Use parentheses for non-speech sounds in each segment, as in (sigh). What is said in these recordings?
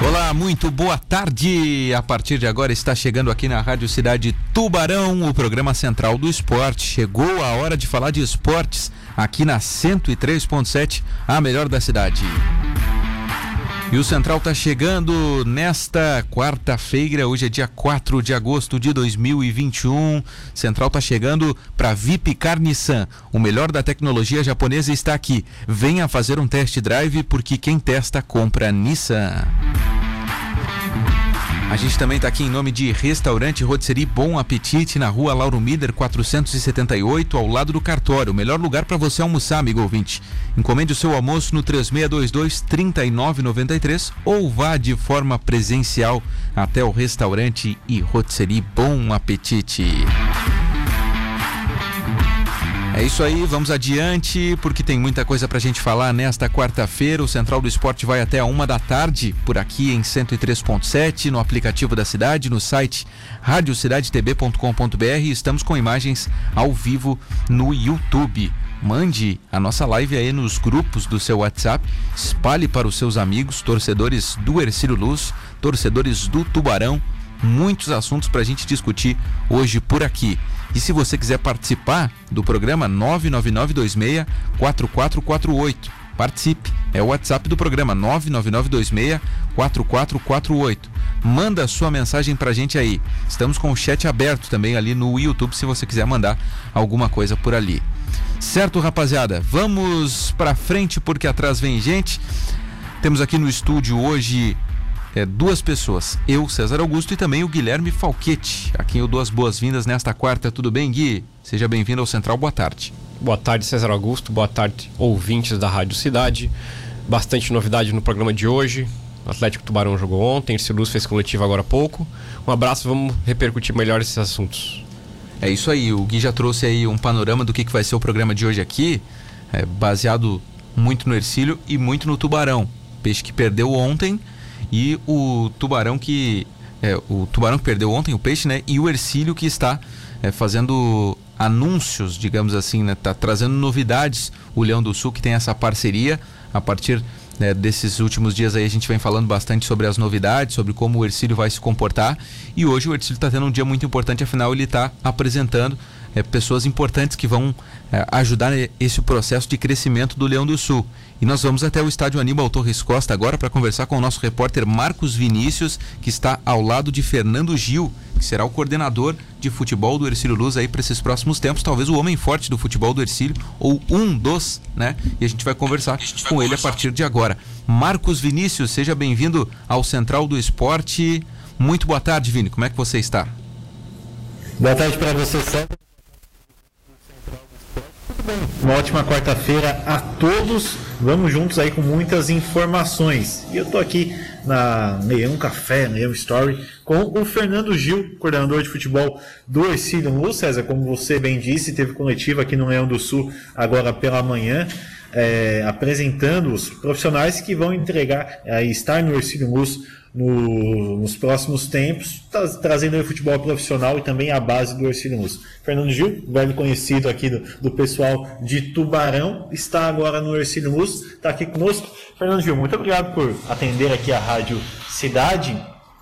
Olá, muito boa tarde. A partir de agora está chegando aqui na Rádio Cidade Tubarão, o programa central do esporte. Chegou a hora de falar de esportes aqui na 103.7, a melhor da cidade. E o Central está chegando nesta quarta-feira, hoje é dia 4 de agosto de 2021. Central está chegando para VIP Car Nissan. O melhor da tecnologia japonesa está aqui. Venha fazer um test drive porque quem testa compra Nissan. A gente também está aqui em nome de Restaurante Rotisserie Bom Apetite, na rua Lauro Mider, 478, ao lado do cartório. O melhor lugar para você almoçar, amigo ouvinte. Encomende o seu almoço no 3622-3993 ou vá de forma presencial até o restaurante e Rotisserie Bom Apetite. É isso aí, vamos adiante, porque tem muita coisa pra gente falar nesta quarta-feira. O Central do Esporte vai até a uma da tarde, por aqui em 103.7, no aplicativo da cidade, no site radiocidadetb.com.br. Estamos com imagens ao vivo no YouTube. Mande a nossa live aí nos grupos do seu WhatsApp, espalhe para os seus amigos, torcedores do Ercílio Luz, torcedores do Tubarão. Muitos assuntos para a gente discutir hoje por aqui. E se você quiser participar do programa 99926 4448, participe. É o WhatsApp do programa 99926 4448. Manda sua mensagem pra gente aí. Estamos com o chat aberto também ali no YouTube se você quiser mandar alguma coisa por ali. Certo, rapaziada? Vamos pra frente porque atrás vem gente. Temos aqui no estúdio hoje é, duas pessoas, eu, César Augusto, e também o Guilherme Falquete, a quem eu dou as boas-vindas nesta quarta. Tudo bem, Gui? Seja bem-vindo ao Central, boa tarde. Boa tarde, César Augusto, boa tarde, ouvintes da Rádio Cidade. Bastante novidade no programa de hoje. O Atlético Tubarão jogou ontem, o Luz fez coletivo agora há pouco. Um abraço, vamos repercutir melhor esses assuntos. É isso aí, o Gui já trouxe aí um panorama do que, que vai ser o programa de hoje aqui, é, baseado muito no Ercílio e muito no Tubarão. Peixe que perdeu ontem e o tubarão que. É, o tubarão que perdeu ontem, o peixe, né? E o Ercílio que está é, fazendo anúncios, digamos assim, né? Tá trazendo novidades. O Leão do Sul que tem essa parceria a partir né, desses últimos dias aí a gente vem falando bastante sobre as novidades, sobre como o Ercílio vai se comportar. E hoje o Ercílio está tendo um dia muito importante, afinal ele está apresentando é, pessoas importantes que vão é, ajudar esse processo de crescimento do Leão do Sul. E nós vamos até o estádio Aníbal Torres Costa agora para conversar com o nosso repórter Marcos Vinícius, que está ao lado de Fernando Gil, que será o coordenador de futebol do Ercílio Luz aí para esses próximos tempos, talvez o homem forte do futebol do Ercílio, ou um dos, né? E a gente vai conversar gente vai com conversar. ele a partir de agora. Marcos Vinícius, seja bem-vindo ao Central do Esporte. Muito boa tarde, Vini. Como é que você está? Boa tarde para você, Sérgio. Uma ótima quarta-feira a todos. Vamos juntos aí com muitas informações. E eu tô aqui na Leão Café, Leão Story, com o Fernando Gil, coordenador de futebol do Ercílio Luz. César, como você bem disse, teve coletiva aqui no Leão do Sul agora pela manhã. É, apresentando os profissionais que vão entregar, é, estar no Ercílio Luz no, nos próximos tempos, tra trazendo o futebol profissional e também a base do Ercílio Luz. Fernando Gil, velho conhecido aqui do, do, pessoal de Tubarão, está agora no Ercílio Luz, está aqui conosco. Fernando Gil, muito obrigado por atender aqui a Rádio Cidade.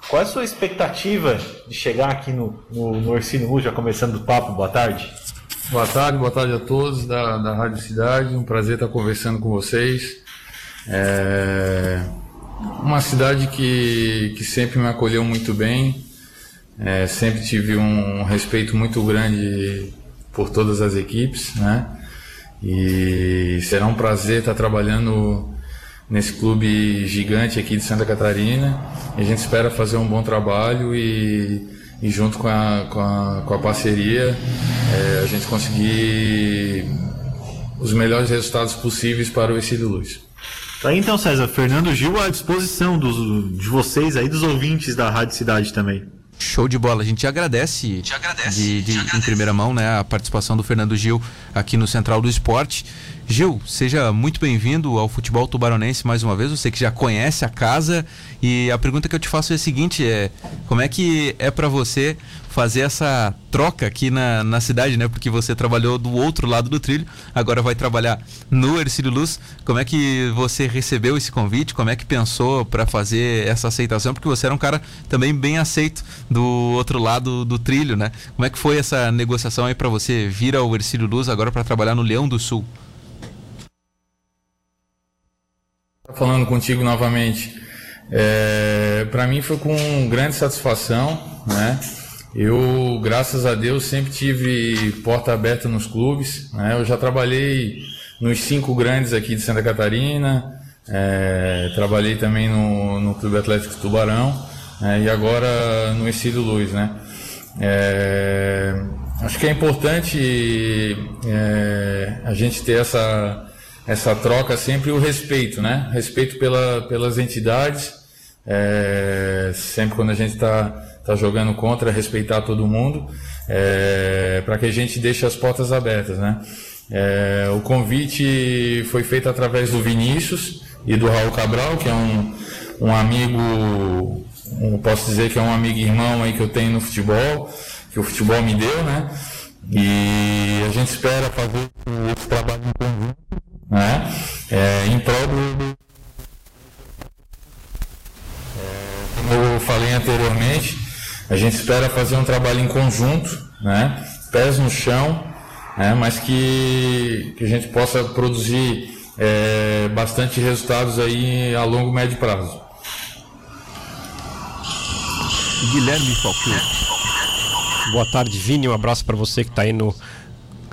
Qual é a sua expectativa de chegar aqui no, no, no Ercílio Luz, já começando o papo? Boa tarde. Boa tarde, boa tarde a todos da, da Rádio Cidade. Um prazer estar conversando com vocês. É uma cidade que, que sempre me acolheu muito bem, é, sempre tive um respeito muito grande por todas as equipes, né? E será um prazer estar trabalhando nesse clube gigante aqui de Santa Catarina. E a gente espera fazer um bom trabalho e, e junto com a, com a, com a parceria é, a gente conseguir os melhores resultados possíveis para o Exílio Luz. Tá aí então, César, Fernando Gil à disposição dos, de vocês aí, dos ouvintes da Rádio Cidade também. Show de bola. A gente agradece, te agradece, de, de agradece. em primeira mão né, a participação do Fernando Gil aqui no Central do Esporte. Gil, seja muito bem-vindo ao futebol tubaronense mais uma vez. Você que já conhece a casa e a pergunta que eu te faço é a seguinte: é como é que é para você fazer essa troca aqui na, na cidade, né? Porque você trabalhou do outro lado do trilho, agora vai trabalhar no Ercílio Luz. Como é que você recebeu esse convite? Como é que pensou para fazer essa aceitação? Porque você era um cara também bem aceito do outro lado do trilho, né? Como é que foi essa negociação aí para você vir ao Ercílio Luz agora para trabalhar no Leão do Sul? Falando contigo novamente. É, para mim foi com grande satisfação, né? Eu, graças a Deus, sempre tive porta aberta nos clubes. Né? Eu já trabalhei nos cinco grandes aqui de Santa Catarina, é, trabalhei também no, no Clube Atlético Tubarão é, e agora no Exílio Luz, né? É, acho que é importante é, a gente ter essa, essa troca sempre o respeito, né? Respeito pela, pelas entidades, é, sempre quando a gente está tá jogando contra, respeitar todo mundo, é, para que a gente deixe as portas abertas, né? É, o convite foi feito através do Vinícius e do Raul Cabral, que é um, um amigo, um, posso dizer que é um amigo irmão aí que eu tenho no futebol, que o futebol me deu, né? E a gente espera fazer esse trabalho né? É, em prol do, como eu falei anteriormente, a gente espera fazer um trabalho em conjunto, né? pés no chão, né? mas que, que a gente possa produzir é, bastante resultados aí a longo e médio prazo. Guilherme Falcão. Boa tarde, Vini. Um abraço para você que está aí no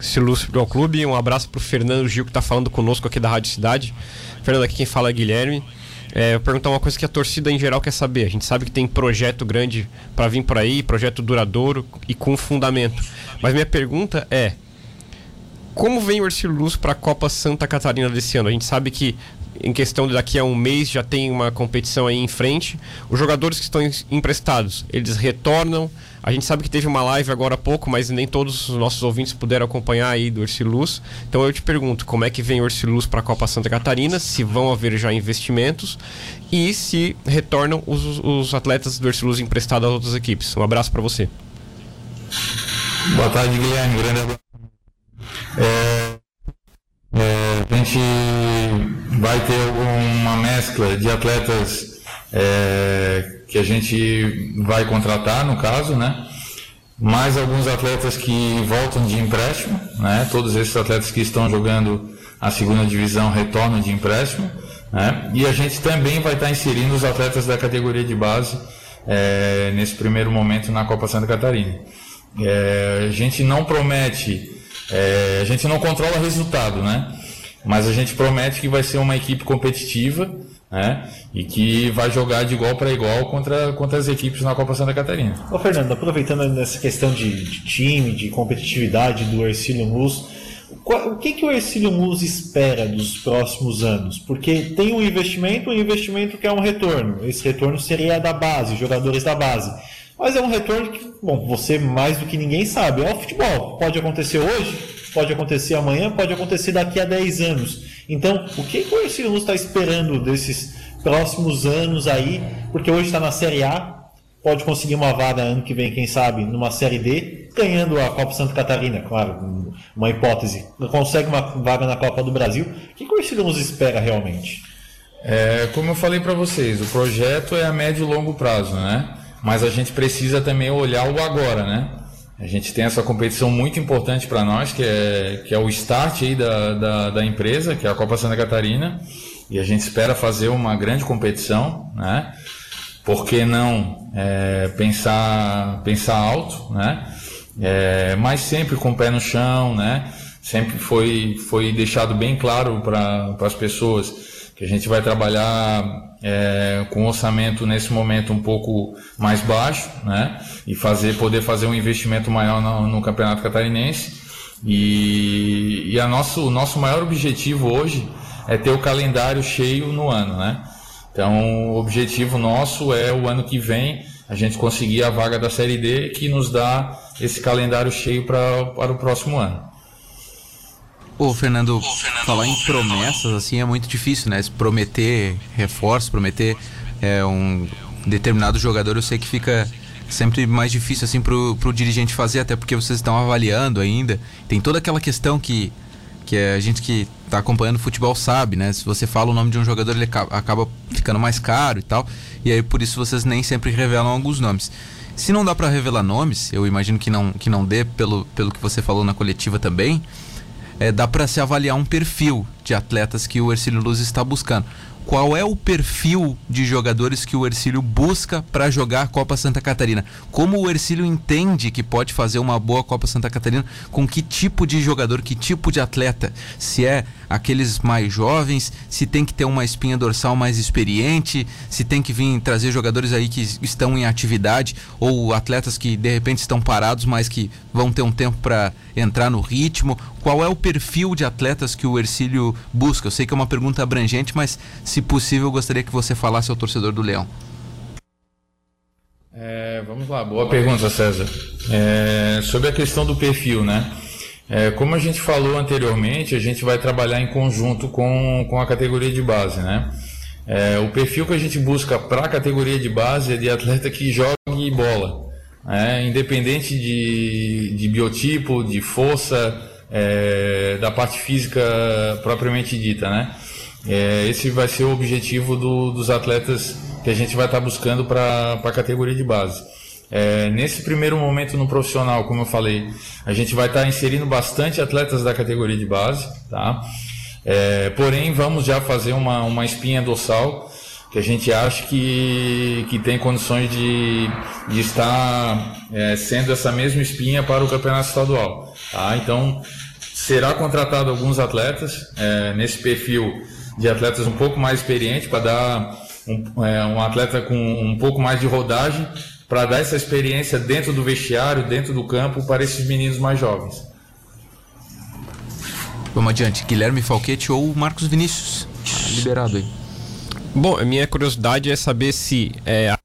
Silúcio Futebol Clube. Um abraço para o Fernando Gil que está falando conosco aqui da Rádio Cidade. Fernando, aqui quem fala é Guilherme. É, eu perguntar uma coisa que a torcida em geral quer saber. A gente sabe que tem projeto grande para vir por aí, projeto duradouro e com fundamento. Mas minha pergunta é: como vem o Ercílio Luz para a Copa Santa Catarina desse ano? A gente sabe que em questão de daqui a um mês já tem uma competição aí em frente. Os jogadores que estão emprestados, eles retornam. A gente sabe que teve uma live agora há pouco, mas nem todos os nossos ouvintes puderam acompanhar aí do Erciluz. Então eu te pergunto, como é que vem o Erciluz para a Copa Santa Catarina? Se vão haver já investimentos e se retornam os, os atletas do Erciluz emprestados às outras equipes. Um abraço para você. Boa tarde, Guilherme. Grande abraço. É, é, a gente vai ter uma mescla de atletas é, que a gente vai contratar, no caso, né? Mais alguns atletas que voltam de empréstimo, né? Todos esses atletas que estão jogando a segunda divisão retornam de empréstimo, né? E a gente também vai estar inserindo os atletas da categoria de base é, nesse primeiro momento na Copa Santa Catarina. É, a gente não promete, é, a gente não controla resultado, né? Mas a gente promete que vai ser uma equipe competitiva né? E que vai jogar de igual para igual contra, contra as equipes na Copa Santa Catarina. Ô Fernando, aproveitando nessa questão de, de time, de competitividade do Ercílio Mus, o que, que o Ercílio Mus espera dos próximos anos? Porque tem um investimento, um investimento que é um retorno. Esse retorno seria da base, jogadores da base. Mas é um retorno que, bom, você mais do que ninguém sabe, é o futebol. Pode acontecer hoje, pode acontecer amanhã, pode acontecer daqui a 10 anos. Então, o que, que o Ercílio está esperando desses próximos anos aí? Porque hoje está na Série A, pode conseguir uma vaga ano que vem, quem sabe, numa Série D, ganhando a Copa Santa Catarina, claro, uma hipótese. Consegue uma vaga na Copa do Brasil. O que, o Ercílio Luz espera realmente? É, como eu falei para vocês, o projeto é a médio e longo prazo, né? Mas a gente precisa também olhar o agora, né? A gente tem essa competição muito importante para nós, que é, que é o start aí da, da, da, empresa, que é a Copa Santa Catarina, e a gente espera fazer uma grande competição, né? Por que não é, pensar, pensar alto, né? É, mas sempre com o pé no chão, né? Sempre foi, foi deixado bem claro para as pessoas que a gente vai trabalhar é, com orçamento nesse momento um pouco mais baixo, né? E fazer, poder fazer um investimento maior no, no Campeonato Catarinense. E, e a nosso, o nosso maior objetivo hoje é ter o calendário cheio no ano, né? Então, o objetivo nosso é o ano que vem a gente conseguir a vaga da Série D que nos dá esse calendário cheio pra, para o próximo ano. Ô, Fernando, Fernando, falar em promessas, assim, é muito difícil, né? Prometer reforço, prometer é, um determinado jogador, eu sei que fica sempre mais difícil assim pro, pro dirigente fazer, até porque vocês estão avaliando ainda. Tem toda aquela questão que, que a gente que está acompanhando futebol sabe, né? Se você fala o nome de um jogador, ele acaba ficando mais caro e tal. E aí por isso vocês nem sempre revelam alguns nomes. Se não dá para revelar nomes, eu imagino que não, que não dê pelo, pelo que você falou na coletiva também, é, dá para se avaliar um perfil de atletas que o Ercílio Luz está buscando qual é o perfil de jogadores que o Ercílio busca para jogar a Copa Santa Catarina. Como o Ercílio entende que pode fazer uma boa Copa Santa Catarina, com que tipo de jogador, que tipo de atleta. Se é aqueles mais jovens, se tem que ter uma espinha dorsal mais experiente, se tem que vir trazer jogadores aí que estão em atividade ou atletas que de repente estão parados, mas que vão ter um tempo para entrar no ritmo. Qual é o perfil de atletas que o Ercílio busca? Eu sei que é uma pergunta abrangente, mas se possível, eu gostaria que você falasse ao torcedor do Leão. É, vamos lá, boa pergunta, César. É, sobre a questão do perfil, né? É, como a gente falou anteriormente, a gente vai trabalhar em conjunto com, com a categoria de base, né? É, o perfil que a gente busca para a categoria de base é de atleta que jogue bola, né? independente de, de biotipo, de força, é, da parte física propriamente dita, né? É, esse vai ser o objetivo do, dos atletas que a gente vai estar buscando para a categoria de base. É, nesse primeiro momento no profissional, como eu falei, a gente vai estar inserindo bastante atletas da categoria de base, tá? É, porém, vamos já fazer uma, uma espinha dorsal que a gente acha que, que tem condições de, de estar é, sendo essa mesma espinha para o campeonato estadual. Tá? Então, será contratado alguns atletas é, nesse perfil de atletas um pouco mais experientes para dar um, é, um, atleta com um pouco mais de rodagem para dar essa experiência dentro do vestiário, dentro do campo para esses meninos mais jovens. Vamos adiante, Guilherme Falquete ou Marcos Vinícius, liberado aí. Bom, a minha curiosidade é saber se é,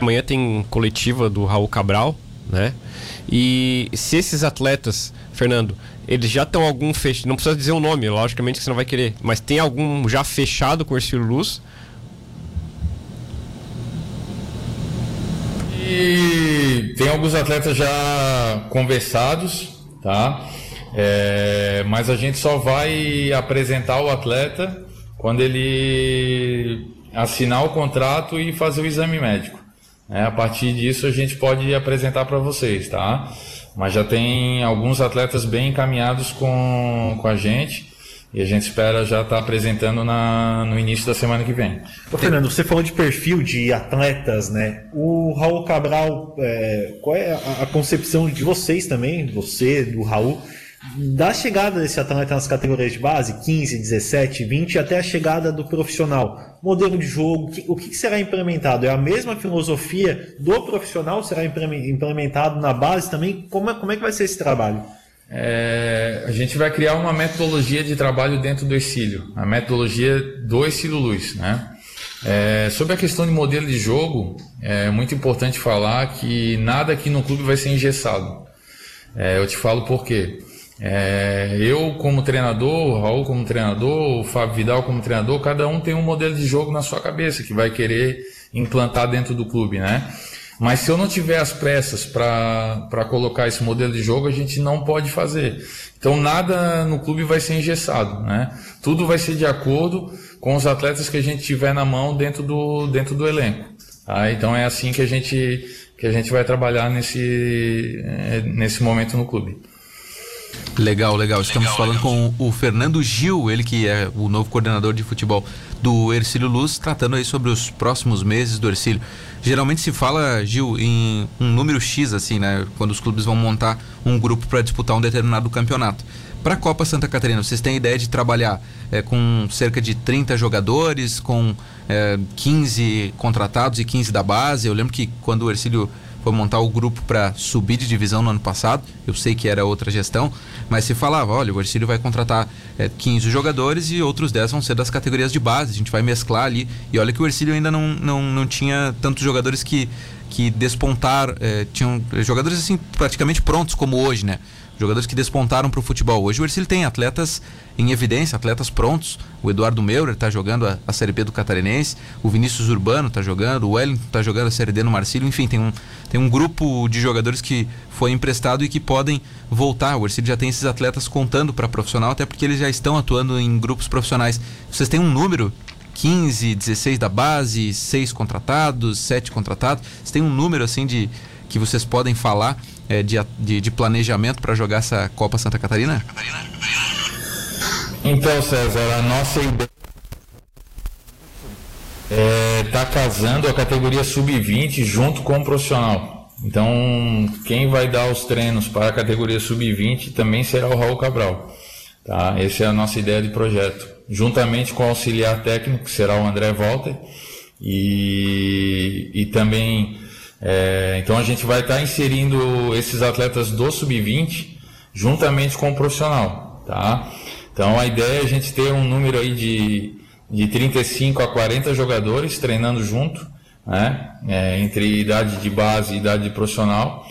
amanhã tem coletiva do Raul Cabral, né? E se esses atletas, Fernando, eles já estão algum fechado, não precisa dizer o nome, logicamente que você não vai querer, mas tem algum já fechado com o Ercílio Luz? E tem alguns atletas já conversados, tá? É, mas a gente só vai apresentar o atleta quando ele assinar o contrato e fazer o exame médico. É, a partir disso a gente pode apresentar para vocês, tá? Mas já tem alguns atletas bem encaminhados com, com a gente e a gente espera já estar tá apresentando na, no início da semana que vem. Ô, Fernando, você falou de perfil de atletas, né? O Raul Cabral, é, qual é a, a concepção de vocês também, você, do Raul, da chegada desse atleta nas categorias de base, 15, 17, 20, até a chegada do profissional. Modelo de jogo, o que será implementado? É a mesma filosofia do profissional? Será implementado na base também? Como é, como é que vai ser esse trabalho? É, a gente vai criar uma metodologia de trabalho dentro do Exílio, a metodologia do Exílio Luz. Né? É, sobre a questão de modelo de jogo, é muito importante falar que nada aqui no clube vai ser engessado. É, eu te falo por quê. É, eu como treinador, o Raul como treinador, o Fábio Vidal como treinador, cada um tem um modelo de jogo na sua cabeça que vai querer implantar dentro do clube, né? Mas se eu não tiver as pressas para colocar esse modelo de jogo, a gente não pode fazer. Então nada no clube vai ser engessado, né? Tudo vai ser de acordo com os atletas que a gente tiver na mão dentro do, dentro do elenco. Tá? Então é assim que a gente, que a gente vai trabalhar nesse, é, nesse momento no clube. Legal, legal. Estamos legal, falando legal. com o Fernando Gil, ele que é o novo coordenador de futebol do Ercílio Luz, tratando aí sobre os próximos meses do Ercílio. Geralmente se fala, Gil, em um número X, assim, né? Quando os clubes vão montar um grupo para disputar um determinado campeonato. Para a Copa Santa Catarina, vocês têm ideia de trabalhar é, com cerca de 30 jogadores, com é, 15 contratados e 15 da base? Eu lembro que quando o Ercílio foi montar o grupo para subir de divisão no ano passado. Eu sei que era outra gestão, mas se falava: olha, o Ercílio vai contratar é, 15 jogadores e outros 10 vão ser das categorias de base. A gente vai mesclar ali. E olha que o Ercílio ainda não, não, não tinha tantos jogadores que, que despontaram, é, tinham jogadores assim praticamente prontos como hoje, né? Jogadores que despontaram para o futebol. Hoje o Ercílio tem atletas em evidência, atletas prontos. O Eduardo Meurer está jogando a, a, Série B do Catarinense, o Vinícius Urbano está jogando, o Wellington está jogando a Série D no Marcílio. Enfim, tem um, tem um grupo de jogadores que foi emprestado e que podem voltar. O Ercílio já tem esses atletas contando para profissional, até porque eles já estão atuando em grupos profissionais. Vocês têm um número 15, 16 da base, 6 contratados, 7 contratados. Vocês têm um número assim de que vocês podem falar é, de, de, de, planejamento para jogar essa Copa Santa Catarina? Então, César, a nossa ideia é tá casando a categoria sub-20 junto com o profissional. Então, quem vai dar os treinos para a categoria sub-20 também será o Raul Cabral. Tá? Essa é a nossa ideia de projeto. Juntamente com o auxiliar técnico, que será o André Walter, e, e também é, então a gente vai estar tá inserindo esses atletas do sub-20 juntamente com o profissional, tá? Então a ideia é a gente ter um número aí de, de 35 a 40 jogadores treinando junto, né? É, entre idade de base e idade de profissional.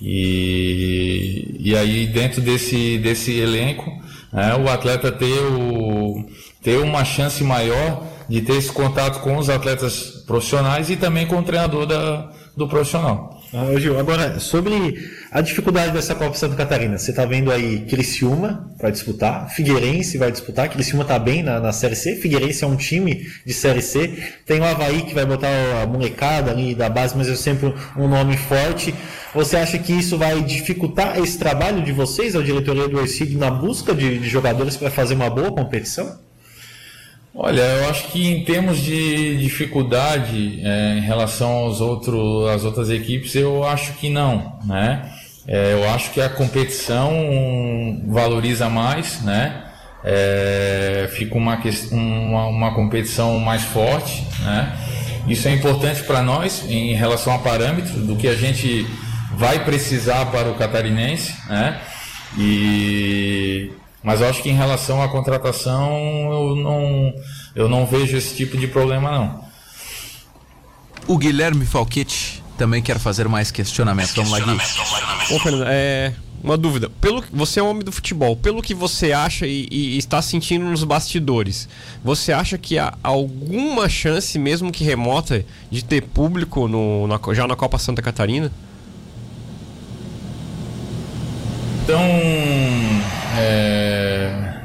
E, e aí dentro desse, desse elenco, né, o atleta ter, o, ter uma chance maior de ter esse contato com os atletas profissionais e também com o treinador da, do profissional. Ah, Gil, agora, sobre a dificuldade dessa Copa Santa Catarina, você está vendo aí Criciúma vai disputar, Figueirense vai disputar, Criciúma está bem na, na Série C, Figueirense é um time de Série C, tem o Havaí que vai botar a molecada ali da base, mas é sempre um nome forte. Você acha que isso vai dificultar esse trabalho de vocês, a diretoria do Ercílio, na busca de, de jogadores para fazer uma boa competição? Olha, eu acho que em termos de dificuldade é, em relação aos outros, às outras equipes, eu acho que não, né? É, eu acho que a competição valoriza mais, né? É, fica uma, uma, uma competição mais forte, né? Isso é importante para nós em relação a parâmetros do que a gente vai precisar para o catarinense, né? E mas eu acho que em relação à contratação, eu não, eu não vejo esse tipo de problema, não. O Guilherme Falquete também quer fazer mais questionamentos. Vamos lá, Gui. Ô, Fernando, é, uma dúvida. Pelo, você é um homem do futebol. Pelo que você acha e, e está sentindo nos bastidores, você acha que há alguma chance, mesmo que remota, de ter público no, na, já na Copa Santa Catarina? Então, é,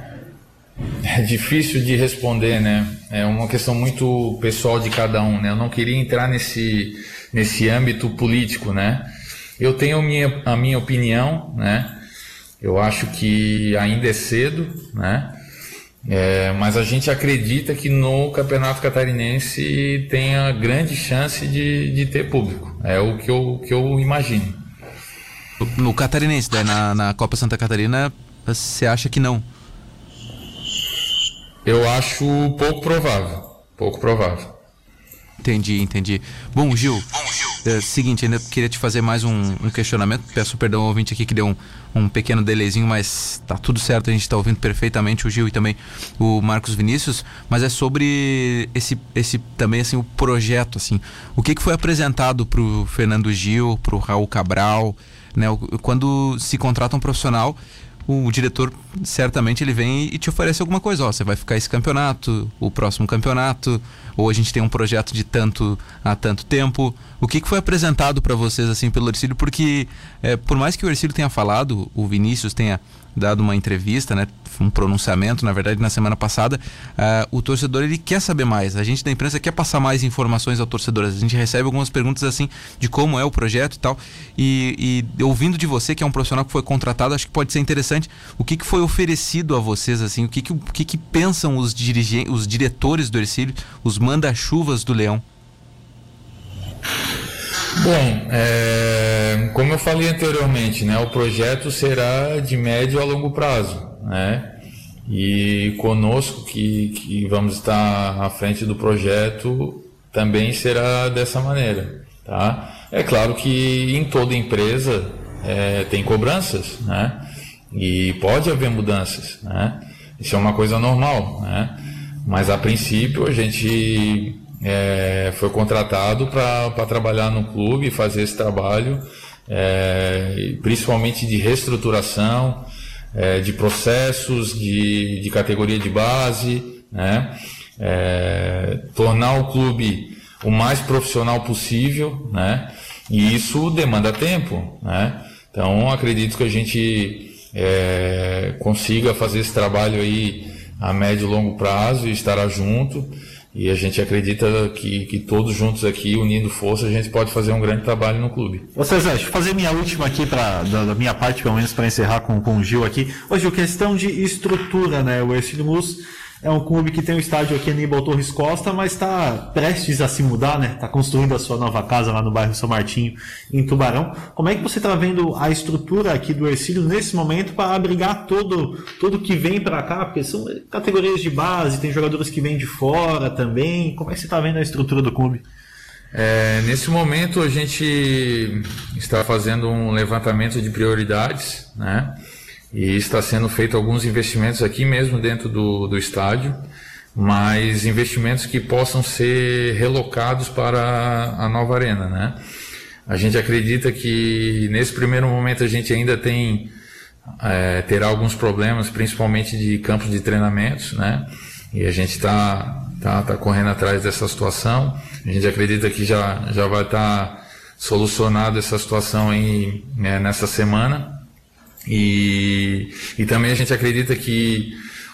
é difícil de responder, né? É uma questão muito pessoal de cada um, né? Eu não queria entrar nesse, nesse âmbito político, né? Eu tenho minha, a minha opinião, né? Eu acho que ainda é cedo, né? É, mas a gente acredita que no Campeonato Catarinense tenha grande chance de, de ter público. É o que eu, que eu imagino. No Catarinense, né? na, na Copa Santa Catarina, você acha que não? Eu acho pouco provável. Pouco provável. Entendi, entendi. Bom, Gil, é, seguinte, ainda queria te fazer mais um, um, questionamento. Peço perdão ao ouvinte aqui que deu um, um pequeno delayzinho, mas tá tudo certo, a gente está ouvindo perfeitamente o Gil e também o Marcos Vinícius, mas é sobre esse, esse também assim o projeto assim. O que, que foi apresentado para o Fernando Gil, para o Raul Cabral, né? Quando se contrata um profissional, o diretor certamente ele vem e te oferece alguma coisa. Ó, você vai ficar esse campeonato, o próximo campeonato, ou a gente tem um projeto de tanto há tanto tempo. O que, que foi apresentado para vocês assim pelo Ercílio? Porque é, por mais que o Ercílio tenha falado, o Vinícius tenha dado uma entrevista, né, um pronunciamento, na verdade, na semana passada, uh, o torcedor ele quer saber mais. A gente da imprensa quer passar mais informações ao torcedor. A gente recebe algumas perguntas assim de como é o projeto e tal. E, e ouvindo de você, que é um profissional que foi contratado, acho que pode ser interessante. O que, que foi oferecido a vocês assim? O que, que, o que, que pensam os dirigentes, os diretores do Ercílio, os manda-chuvas do Leão? Bom, é, como eu falei anteriormente, né, o projeto será de médio a longo prazo, né? E conosco que, que vamos estar à frente do projeto também será dessa maneira, tá? É claro que em toda empresa é, tem cobranças, né? E pode haver mudanças, né? Isso é uma coisa normal, né? Mas a princípio a gente é, foi contratado para trabalhar no clube, fazer esse trabalho é, principalmente de reestruturação, é, de processos, de, de categoria de base, né? É, tornar o clube o mais profissional possível, né? E isso demanda tempo, né? Então acredito que a gente é, consiga fazer esse trabalho aí a médio e longo prazo e estará junto. E a gente acredita que, que todos juntos aqui, unindo força, a gente pode fazer um grande trabalho no clube. Você Zé, deixa eu fazer minha última aqui, pra, da, da minha parte, pelo menos, para encerrar com, com o Gil aqui. Hoje, questão de estrutura, né? O Ercílio Mus é um clube que tem um estádio aqui Aníbal Torres Costa, mas está prestes a se mudar, né? Está construindo a sua nova casa lá no bairro São Martinho, em Tubarão. Como é que você está vendo a estrutura aqui do Ercílio nesse momento para abrigar todo tudo que vem para cá? Porque são categorias de base, tem jogadores que vêm de fora também. Como é que você está vendo a estrutura do clube? É, nesse momento a gente está fazendo um levantamento de prioridades, né? E está sendo feito alguns investimentos aqui mesmo dentro do, do estádio, mas investimentos que possam ser relocados para a nova arena, né? A gente acredita que nesse primeiro momento a gente ainda tem é, terá alguns problemas, principalmente de campos de treinamentos, né? E a gente está tá, tá correndo atrás dessa situação. A gente acredita que já, já vai estar tá solucionado essa situação aí né, nessa semana. E, e também a gente acredita que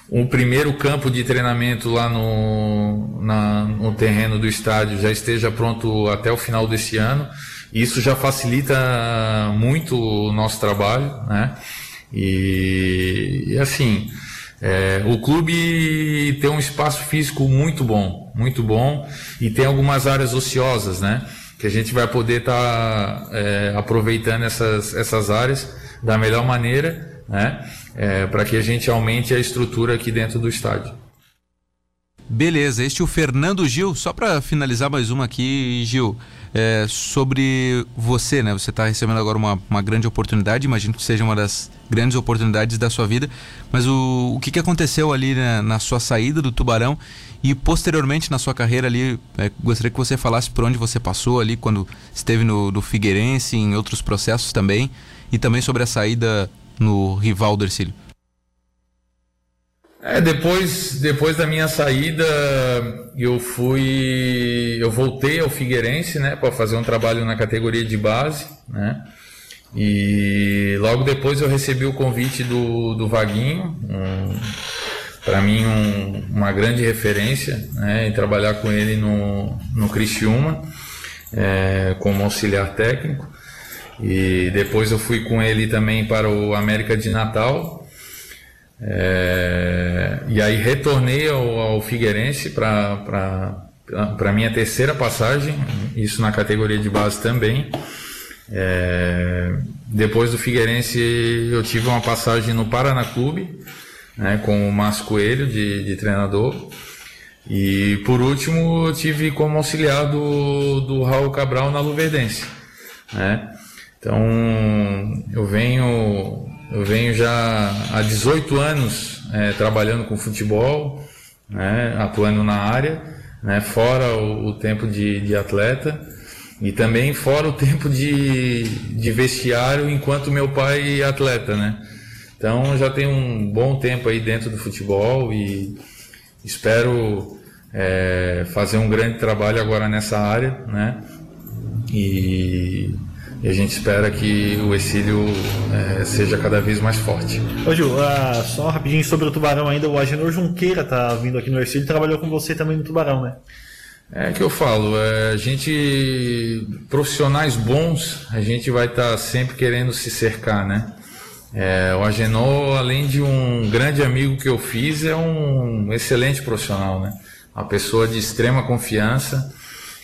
o primeiro campo de treinamento lá no, na, no terreno do estádio já esteja pronto até o final desse ano. Isso já facilita muito o nosso trabalho, né? E, e assim, é, o clube tem um espaço físico muito bom, muito bom, e tem algumas áreas ociosas, né? Que a gente vai poder estar tá, é, aproveitando essas, essas áreas da melhor maneira, né? É, para que a gente aumente a estrutura aqui dentro do estádio. Beleza, este é o Fernando Gil. Só para finalizar mais uma aqui, Gil, é, sobre você, né? Você está recebendo agora uma, uma grande oportunidade, imagino que seja uma das grandes oportunidades da sua vida. Mas o, o que, que aconteceu ali na, na sua saída do Tubarão e posteriormente na sua carreira ali? É, gostaria que você falasse por onde você passou ali quando esteve no, no Figueirense, em outros processos também e também sobre a saída no rival do Ercílio. É, depois, depois da minha saída, eu fui, eu voltei ao Figueirense, né, para fazer um trabalho na categoria de base, né, e logo depois eu recebi o convite do, do Vaguinho, um, para mim um, uma grande referência, né, em trabalhar com ele no, no Criciúma, é, como auxiliar técnico. E depois eu fui com ele também para o América de Natal. É, e aí retornei ao, ao Figueirense para a minha terceira passagem, isso na categoria de base também. É, depois do Figueirense eu tive uma passagem no Paraná Clube, né, com o Márcio Coelho de, de treinador. E por último eu tive como auxiliar do, do Raul Cabral na Luverdense. Né? Então, eu venho, eu venho já há 18 anos é, trabalhando com futebol, né, atuando na área, né, fora o, o tempo de, de, atleta e também fora o tempo de, de vestiário enquanto meu pai é atleta, né? Então já tenho um bom tempo aí dentro do futebol e espero é, fazer um grande trabalho agora nessa área, né? E e a gente espera que o exílio é, seja cada vez mais forte. Ô Gil, uh, só rapidinho sobre o Tubarão ainda, o Agenor Junqueira tá vindo aqui no Ercílio e trabalhou com você também no Tubarão, né? É que eu falo, é, a gente, profissionais bons, a gente vai estar tá sempre querendo se cercar, né? É, o Agenor, além de um grande amigo que eu fiz, é um excelente profissional, né? Uma pessoa de extrema confiança,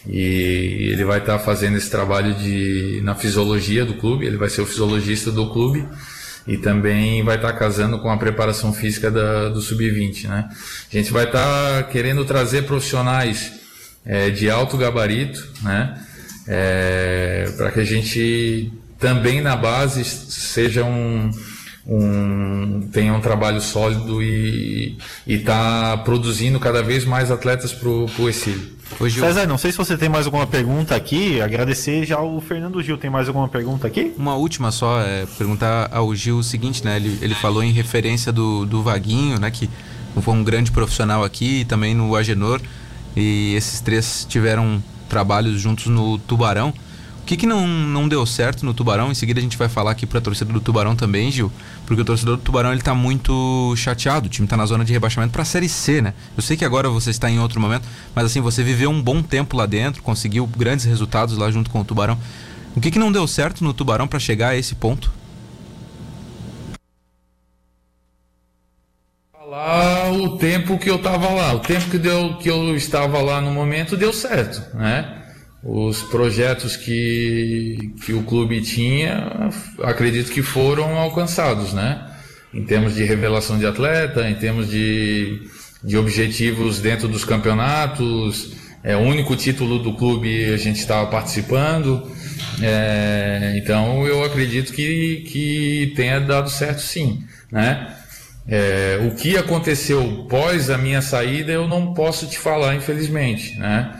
e ele vai estar tá fazendo esse trabalho de na fisiologia do clube, ele vai ser o fisiologista do clube e também vai estar tá casando com a preparação física da, do sub-20, né? A gente vai estar tá querendo trazer profissionais é, de alto gabarito, né? É, para que a gente também na base seja um, um tenha um trabalho sólido e está produzindo cada vez mais atletas para o exílio. Hoje César, não sei se você tem mais alguma pergunta aqui. Agradecer já o Fernando Gil. Tem mais alguma pergunta aqui? Uma última só, é perguntar ao Gil o seguinte, né? Ele, ele falou em referência do, do Vaguinho, né? Que foi um grande profissional aqui e também no Agenor. E esses três tiveram trabalhos juntos no Tubarão. O que, que não, não deu certo no Tubarão? Em seguida a gente vai falar aqui para a torcida do Tubarão também, Gil, porque o torcedor do Tubarão ele tá muito chateado. O time está na zona de rebaixamento para a Série C, né? Eu sei que agora você está em outro momento, mas assim, você viveu um bom tempo lá dentro, conseguiu grandes resultados lá junto com o Tubarão. O que, que não deu certo no Tubarão para chegar a esse ponto? Falar o tempo que eu estava lá, o tempo que, deu, que eu estava lá no momento deu certo, né? Os projetos que, que o clube tinha, acredito que foram alcançados, né? Em termos de revelação de atleta, em termos de, de objetivos dentro dos campeonatos, é o único título do clube a gente estava participando. É, então eu acredito que, que tenha dado certo sim, né? É, o que aconteceu pós a minha saída eu não posso te falar, infelizmente, né?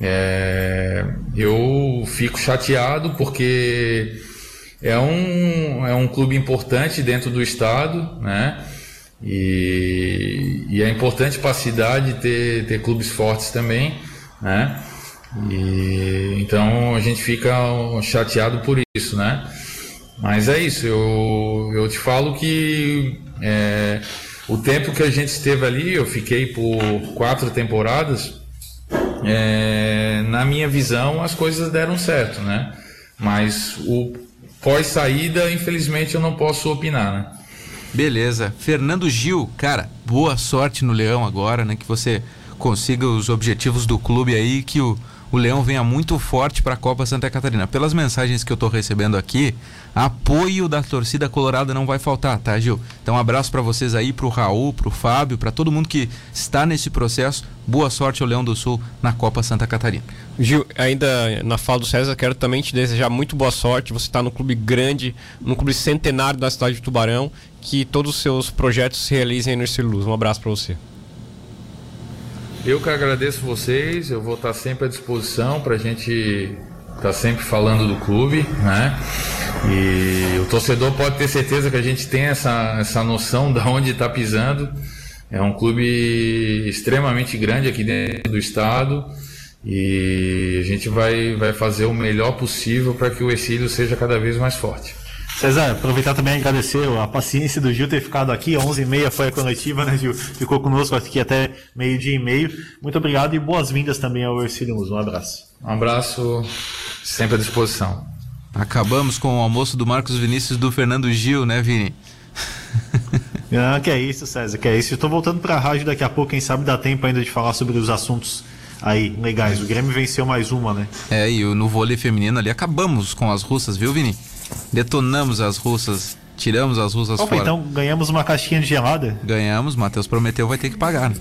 É, eu fico chateado porque é um, é um clube importante dentro do estado, né? E, e é importante para a cidade ter, ter clubes fortes também, né? E, então a gente fica chateado por isso, né? Mas é isso, eu, eu te falo que é, o tempo que a gente esteve ali, eu fiquei por quatro temporadas, é, na minha visão, as coisas deram certo, né? Mas o pós-saída, infelizmente, eu não posso opinar, né? Beleza. Fernando Gil, cara, boa sorte no Leão agora, né? Que você consiga os objetivos do clube aí, que o, o Leão venha muito forte para a Copa Santa Catarina. Pelas mensagens que eu estou recebendo aqui, apoio da torcida colorada não vai faltar, tá, Gil? Então, um abraço para vocês aí, para o Raul, para o Fábio, para todo mundo que está nesse processo. Boa sorte ao Leão do Sul na Copa Santa Catarina. Gil, ainda na fala do César, quero também te desejar muito boa sorte. Você está no clube grande, no clube centenário da cidade de Tubarão, que todos os seus projetos se realizem no Estilo Luz. Um abraço para você. Eu que agradeço vocês, eu vou estar sempre à disposição para a gente estar tá sempre falando do clube, né? E o torcedor pode ter certeza que a gente tem essa, essa noção de onde está pisando. É um clube extremamente grande aqui dentro do estado e a gente vai, vai fazer o melhor possível para que o Exílio seja cada vez mais forte. César, aproveitar também e agradecer a paciência do Gil ter ficado aqui. 11h30 foi a coletiva, né, Gil? Ficou conosco aqui até meio-dia e meio. Muito obrigado e boas-vindas também ao Ercílio Muso. Um abraço. Um abraço, sempre à disposição. Acabamos com o almoço do Marcos Vinícius do Fernando Gil, né, Vini? (laughs) Ah, que é isso, César, que é isso. Estou voltando para a rádio daqui a pouco, quem sabe dá tempo ainda de falar sobre os assuntos aí legais. O Grêmio venceu mais uma, né? É, e no vôlei feminino ali acabamos com as russas, viu, Vini? Detonamos as russas, tiramos as russas Opa, fora. Então ganhamos uma caixinha de gelada? Ganhamos, Matheus prometeu, vai ter que pagar.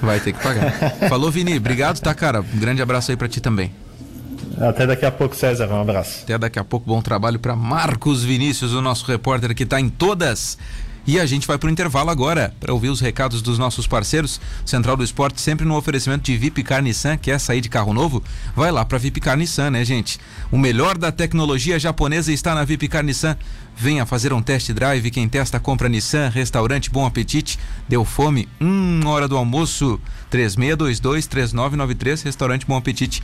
Vai ter que pagar. (laughs) Falou, Vini. Obrigado, tá, cara? Um grande abraço aí para ti também. Até daqui a pouco, César. Um abraço. Até daqui a pouco. Bom trabalho para Marcos Vinícius, o nosso repórter que está em todas e a gente vai para o intervalo agora para ouvir os recados dos nossos parceiros. Central do Esporte sempre no oferecimento de VIP Car Nissan. Quer sair de carro novo? Vai lá para VIP Car Nissan, né, gente? O melhor da tecnologia japonesa está na VIP Car Nissan. Venha fazer um test drive. Quem testa, compra Nissan. Restaurante Bom Apetite. Deu fome? Hum, hora do almoço. 3622-3993. Restaurante Bom Apetite.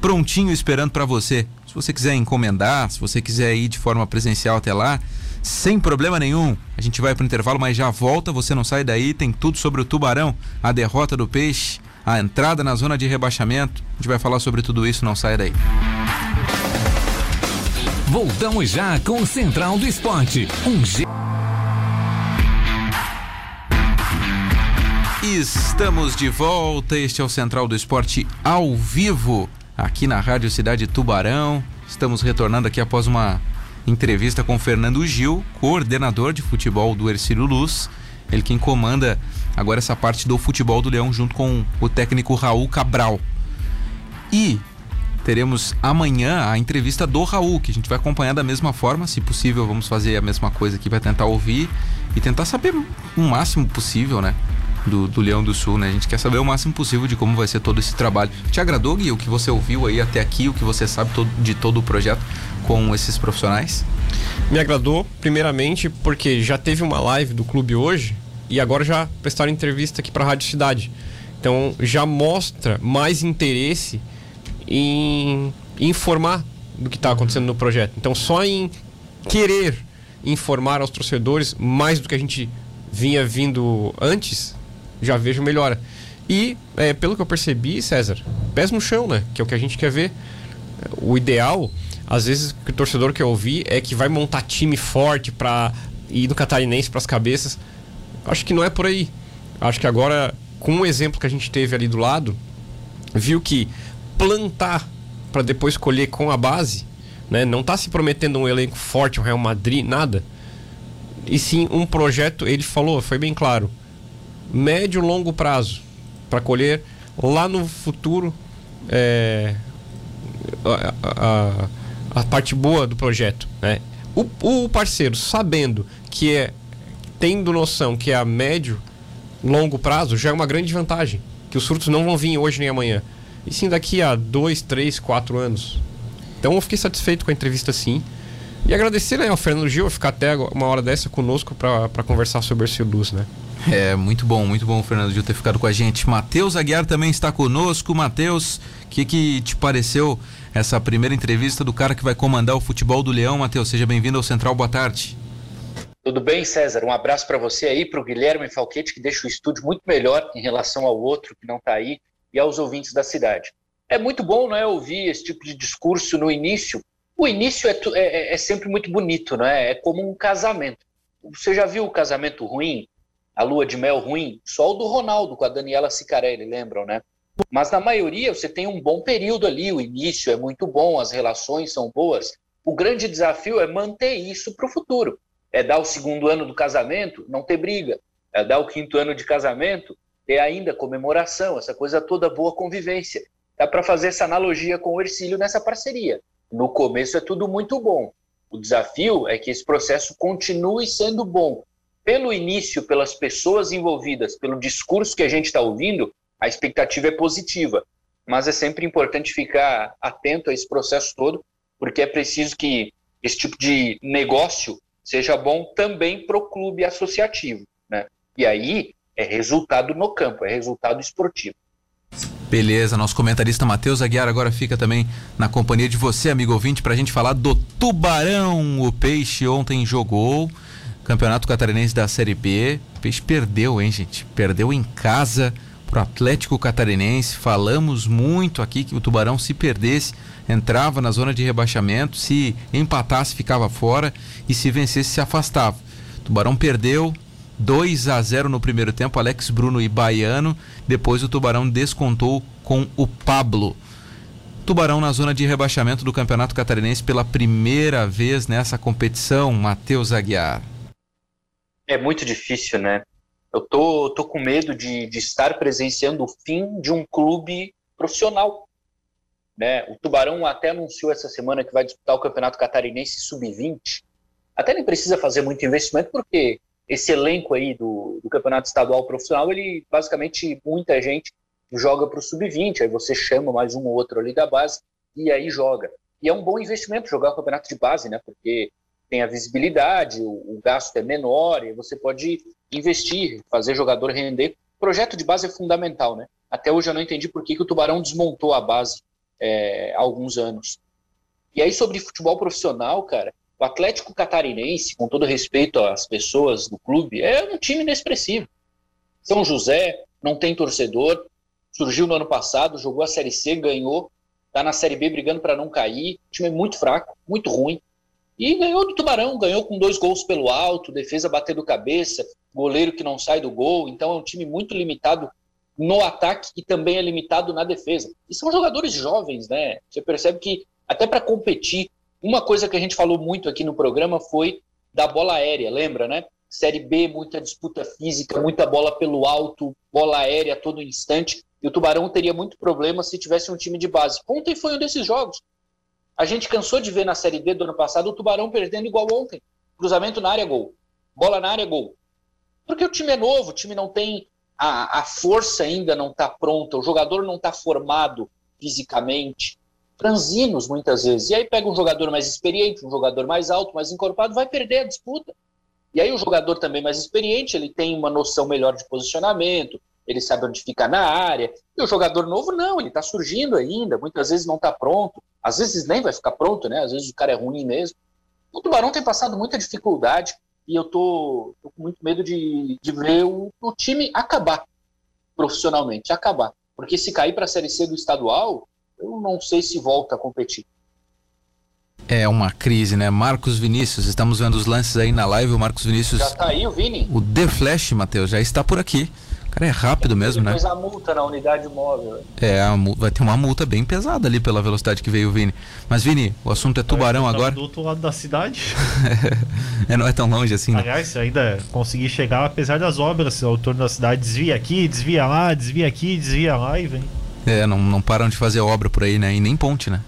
Prontinho esperando para você. Se você quiser encomendar, se você quiser ir de forma presencial até lá, sem problema nenhum. A gente vai para o intervalo, mas já volta, você não sai daí, tem tudo sobre o Tubarão, a derrota do Peixe, a entrada na zona de rebaixamento. A gente vai falar sobre tudo isso, não sai daí. Voltamos já com o Central do Esporte. Um G... Estamos de volta. Este é o Central do Esporte ao vivo, aqui na Rádio Cidade Tubarão. Estamos retornando aqui após uma entrevista com Fernando Gil, coordenador de futebol do Ercílio Luz. Ele quem comanda agora essa parte do futebol do Leão junto com o técnico Raul Cabral. E teremos amanhã a entrevista do Raul, que a gente vai acompanhar da mesma forma, se possível, vamos fazer a mesma coisa aqui, vai tentar ouvir e tentar saber o máximo possível, né? do, do Leão do Sul, né? A gente quer saber o máximo possível de como vai ser todo esse trabalho. Te agradou, Gui, o que você ouviu aí até aqui, o que você sabe todo, de todo o projeto com esses profissionais? Me agradou, primeiramente, porque já teve uma live do clube hoje e agora já prestaram entrevista aqui para a Rádio Cidade. Então já mostra mais interesse em informar do que está acontecendo no projeto. Então só em querer informar aos torcedores mais do que a gente vinha vindo antes, já vejo melhora. E, é, pelo que eu percebi, César, pés no chão, né? Que é o que a gente quer ver. O ideal, às vezes, que o torcedor quer ouvir é que vai montar time forte para ir no catarinense para as cabeças. Acho que não é por aí. Acho que agora, com o exemplo que a gente teve ali do lado, viu que plantar para depois colher com a base, né? Não está se prometendo um elenco forte, o Real Madrid, nada. E sim um projeto, ele falou, foi bem claro, médio longo prazo, para colher lá no futuro é, a, a, a, parte boa do projeto. Né? O, o parceiro, sabendo que é, tendo noção que é a médio, longo prazo, já é uma grande vantagem. Que os frutos não vão vir hoje nem amanhã. E sim daqui a dois, três, quatro anos. Então eu fiquei satisfeito com a entrevista sim. E agradecer né, ao Fernando Gil ficar até uma hora dessa conosco para conversar sobre esse luz, né? É, muito bom, muito bom o Fernando Gil ter ficado com a gente. Matheus Aguiar também está conosco. Matheus, o que, que te pareceu essa primeira entrevista do cara que vai comandar o futebol do Leão? Matheus, seja bem-vindo ao Central, boa tarde. Tudo bem, César? Um abraço para você aí, para o Guilherme Falquete, que deixa o estúdio muito melhor em relação ao outro que não está aí, e aos ouvintes da cidade. É muito bom não é, ouvir esse tipo de discurso no início. O início é, é, é sempre muito bonito, não é? É como um casamento. Você já viu o casamento ruim? a lua de mel ruim, só o do Ronaldo com a Daniela Sicarelli, lembram, né? Mas na maioria você tem um bom período ali, o início é muito bom, as relações são boas. O grande desafio é manter isso para o futuro. É dar o segundo ano do casamento, não ter briga. É dar o quinto ano de casamento, ter ainda comemoração, essa coisa toda boa convivência. Dá para fazer essa analogia com o Ercílio nessa parceria. No começo é tudo muito bom. O desafio é que esse processo continue sendo bom, pelo início, pelas pessoas envolvidas, pelo discurso que a gente está ouvindo, a expectativa é positiva. Mas é sempre importante ficar atento a esse processo todo, porque é preciso que esse tipo de negócio seja bom também para o clube associativo. Né? E aí é resultado no campo, é resultado esportivo. Beleza, nosso comentarista Matheus Aguiar agora fica também na companhia de você, amigo ouvinte, para a gente falar do Tubarão. O Peixe ontem jogou Campeonato Catarinense da Série B. O Peixe perdeu, hein, gente? Perdeu em casa pro Atlético Catarinense. Falamos muito aqui que o Tubarão, se perdesse, entrava na zona de rebaixamento. Se empatasse, ficava fora. E se vencesse, se afastava. O Tubarão perdeu. 2 a 0 no primeiro tempo, Alex Bruno e Baiano. Depois o Tubarão descontou com o Pablo. Tubarão na zona de rebaixamento do Campeonato Catarinense pela primeira vez nessa competição, Matheus Aguiar. É muito difícil, né? Eu tô, tô com medo de, de estar presenciando o fim de um clube profissional. Né? O Tubarão até anunciou essa semana que vai disputar o Campeonato Catarinense Sub-20. Até nem precisa fazer muito investimento, porque esse elenco aí do, do Campeonato Estadual Profissional, ele basicamente muita gente joga para o Sub-20, aí você chama mais um ou outro ali da base e aí joga. E é um bom investimento jogar o campeonato de base, né? Porque tem a visibilidade, o, o gasto é menor, e você pode investir, fazer jogador render. Projeto de base é fundamental, né? Até hoje eu não entendi por que, que o Tubarão desmontou a base é, há alguns anos. E aí, sobre futebol profissional, cara, o Atlético Catarinense, com todo respeito às pessoas do clube, é um time inexpressivo. São José não tem torcedor, surgiu no ano passado, jogou a Série C, ganhou, está na Série B brigando para não cair. O time é muito fraco, muito ruim. E ganhou do Tubarão, ganhou com dois gols pelo alto, defesa batendo cabeça, goleiro que não sai do gol. Então é um time muito limitado no ataque e também é limitado na defesa. E são jogadores jovens, né? Você percebe que até para competir, uma coisa que a gente falou muito aqui no programa foi da bola aérea, lembra, né? Série B, muita disputa física, muita bola pelo alto, bola aérea a todo instante. E o Tubarão teria muito problema se tivesse um time de base. Ontem foi um desses jogos. A gente cansou de ver na Série B do ano passado o Tubarão perdendo igual ontem. Cruzamento na área, gol. Bola na área, gol. Porque o time é novo, o time não tem a, a força ainda não está pronta, o jogador não está formado fisicamente. Franzinos, muitas vezes. E aí pega um jogador mais experiente, um jogador mais alto, mais encorpado, vai perder a disputa. E aí o jogador também mais experiente, ele tem uma noção melhor de posicionamento, ele sabe onde fica na área. E o jogador novo não, ele está surgindo ainda, muitas vezes não está pronto, às vezes nem vai ficar pronto, né? Às vezes o cara é ruim mesmo. O Tubarão tem passado muita dificuldade e eu tô, tô com muito medo de, de ver o, o time acabar profissionalmente, acabar. Porque se cair para a Série C do estadual, eu não sei se volta a competir. É uma crise, né? Marcos Vinícius, estamos vendo os lances aí na live. O Marcos Vinícius. Já tá aí o Vini? O The Flash, Matheus, já está por aqui. O cara é rápido mesmo, Depois né? a multa na unidade móvel. É, vai ter uma multa bem pesada ali pela velocidade que veio o Vini. Mas, Vini, o assunto é tubarão agora. Do outro lado da cidade. (laughs) É, não é tão longe assim, né? Aliás, se ainda consegui chegar, apesar das obras ao torno da cidade, desvia aqui, desvia lá, desvia aqui, desvia lá e vem. É, não, não param de fazer obra por aí, né? E nem ponte, né?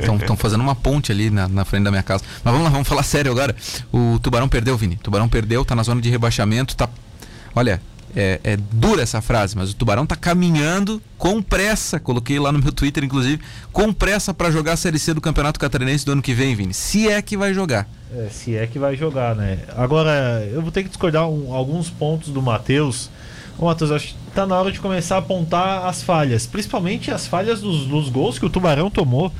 Estão fazendo uma ponte ali na, na frente da minha casa. Mas vamos lá, vamos falar (laughs) sério agora. O Tubarão perdeu, Vini. O Tubarão perdeu, tá na zona de rebaixamento, tá. Olha, é, é dura essa frase, mas o Tubarão tá caminhando com pressa. Coloquei lá no meu Twitter, inclusive, com pressa para jogar a Série C do Campeonato Catarinense do ano que vem, Vini. Se é que vai jogar. É, se é que vai jogar, né? Agora, eu vou ter que discordar um- alguns pontos do Matheus. Ô, Matheus, acho que tá na hora de começar a apontar as falhas, principalmente as falhas dos, dos gols que o Tubarão tomou.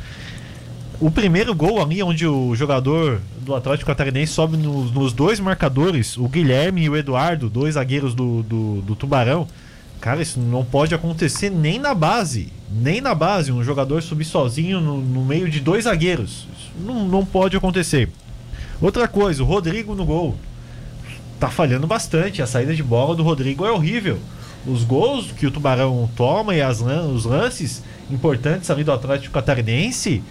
O primeiro gol ali, onde o jogador do Atlético Catarinense sobe nos, nos dois marcadores, o Guilherme e o Eduardo, dois zagueiros do, do, do Tubarão. Cara, isso não pode acontecer nem na base. Nem na base, um jogador subir sozinho no, no meio de dois zagueiros. Isso não, não pode acontecer. Outra coisa, o Rodrigo no gol. Tá falhando bastante. A saída de bola do Rodrigo é horrível. Os gols que o Tubarão toma e as os lances importantes ali do Atlético Catarinense,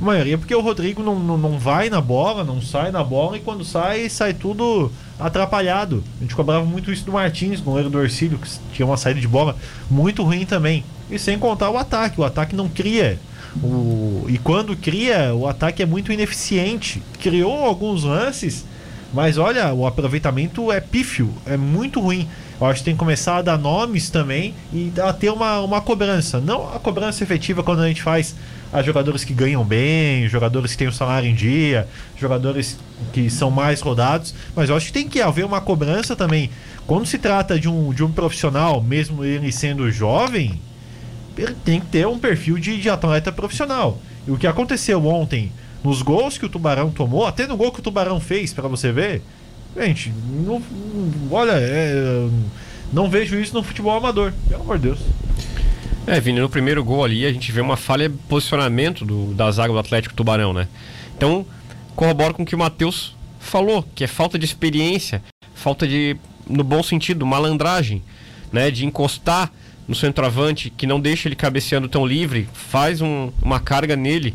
a maioria porque o Rodrigo não, não, não vai na bola, não sai na bola e quando sai, sai tudo atrapalhado. A gente cobrava muito isso do Martins, goleiro do Orcílio, que tinha uma saída de bola muito ruim também. E sem contar o ataque, o ataque não cria. O, e quando cria, o ataque é muito ineficiente. Criou alguns lances, mas olha, o aproveitamento é pífio, é muito ruim. Eu acho que tem que começar a dar nomes também e a ter uma, uma cobrança. Não a cobrança efetiva quando a gente faz a jogadores que ganham bem, jogadores que têm o salário em dia, jogadores que são mais rodados, mas eu acho que tem que haver uma cobrança também. Quando se trata de um, de um profissional, mesmo ele sendo jovem, ele tem que ter um perfil de, de atleta profissional. E o que aconteceu ontem, nos gols que o Tubarão tomou, até no gol que o Tubarão fez, para você ver, gente, não, olha, é, não vejo isso no futebol amador, pelo amor de Deus. É, Vini, no primeiro gol ali a gente vê uma falha de posicionamento do, da zaga do Atlético Tubarão, né? Então, corrobora com o que o Matheus falou, que é falta de experiência, falta de, no bom sentido, malandragem, né? De encostar no centroavante, que não deixa ele cabeceando tão livre, faz um- uma carga nele,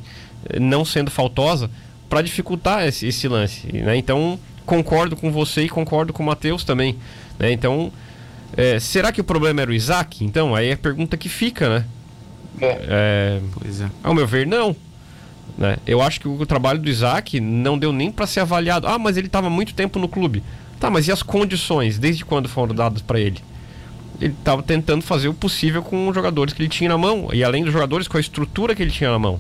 eh, não sendo faltosa, para dificultar esse, esse lance, né? Então, concordo com você e concordo com o Matheus também, né? Então, é, será que o problema era o Isaac? Então, aí é a pergunta que fica, né? É, Pois é. ao meu ver, não. Né? Eu acho que o trabalho do Isaac não deu nem para ser avaliado. Ah, mas ele estava muito tempo no clube. Tá, mas e as condições? Desde quando foram dadas para ele? Ele estava tentando fazer o possível com os jogadores que ele tinha na mão. E além dos jogadores, com a estrutura que ele tinha na mão.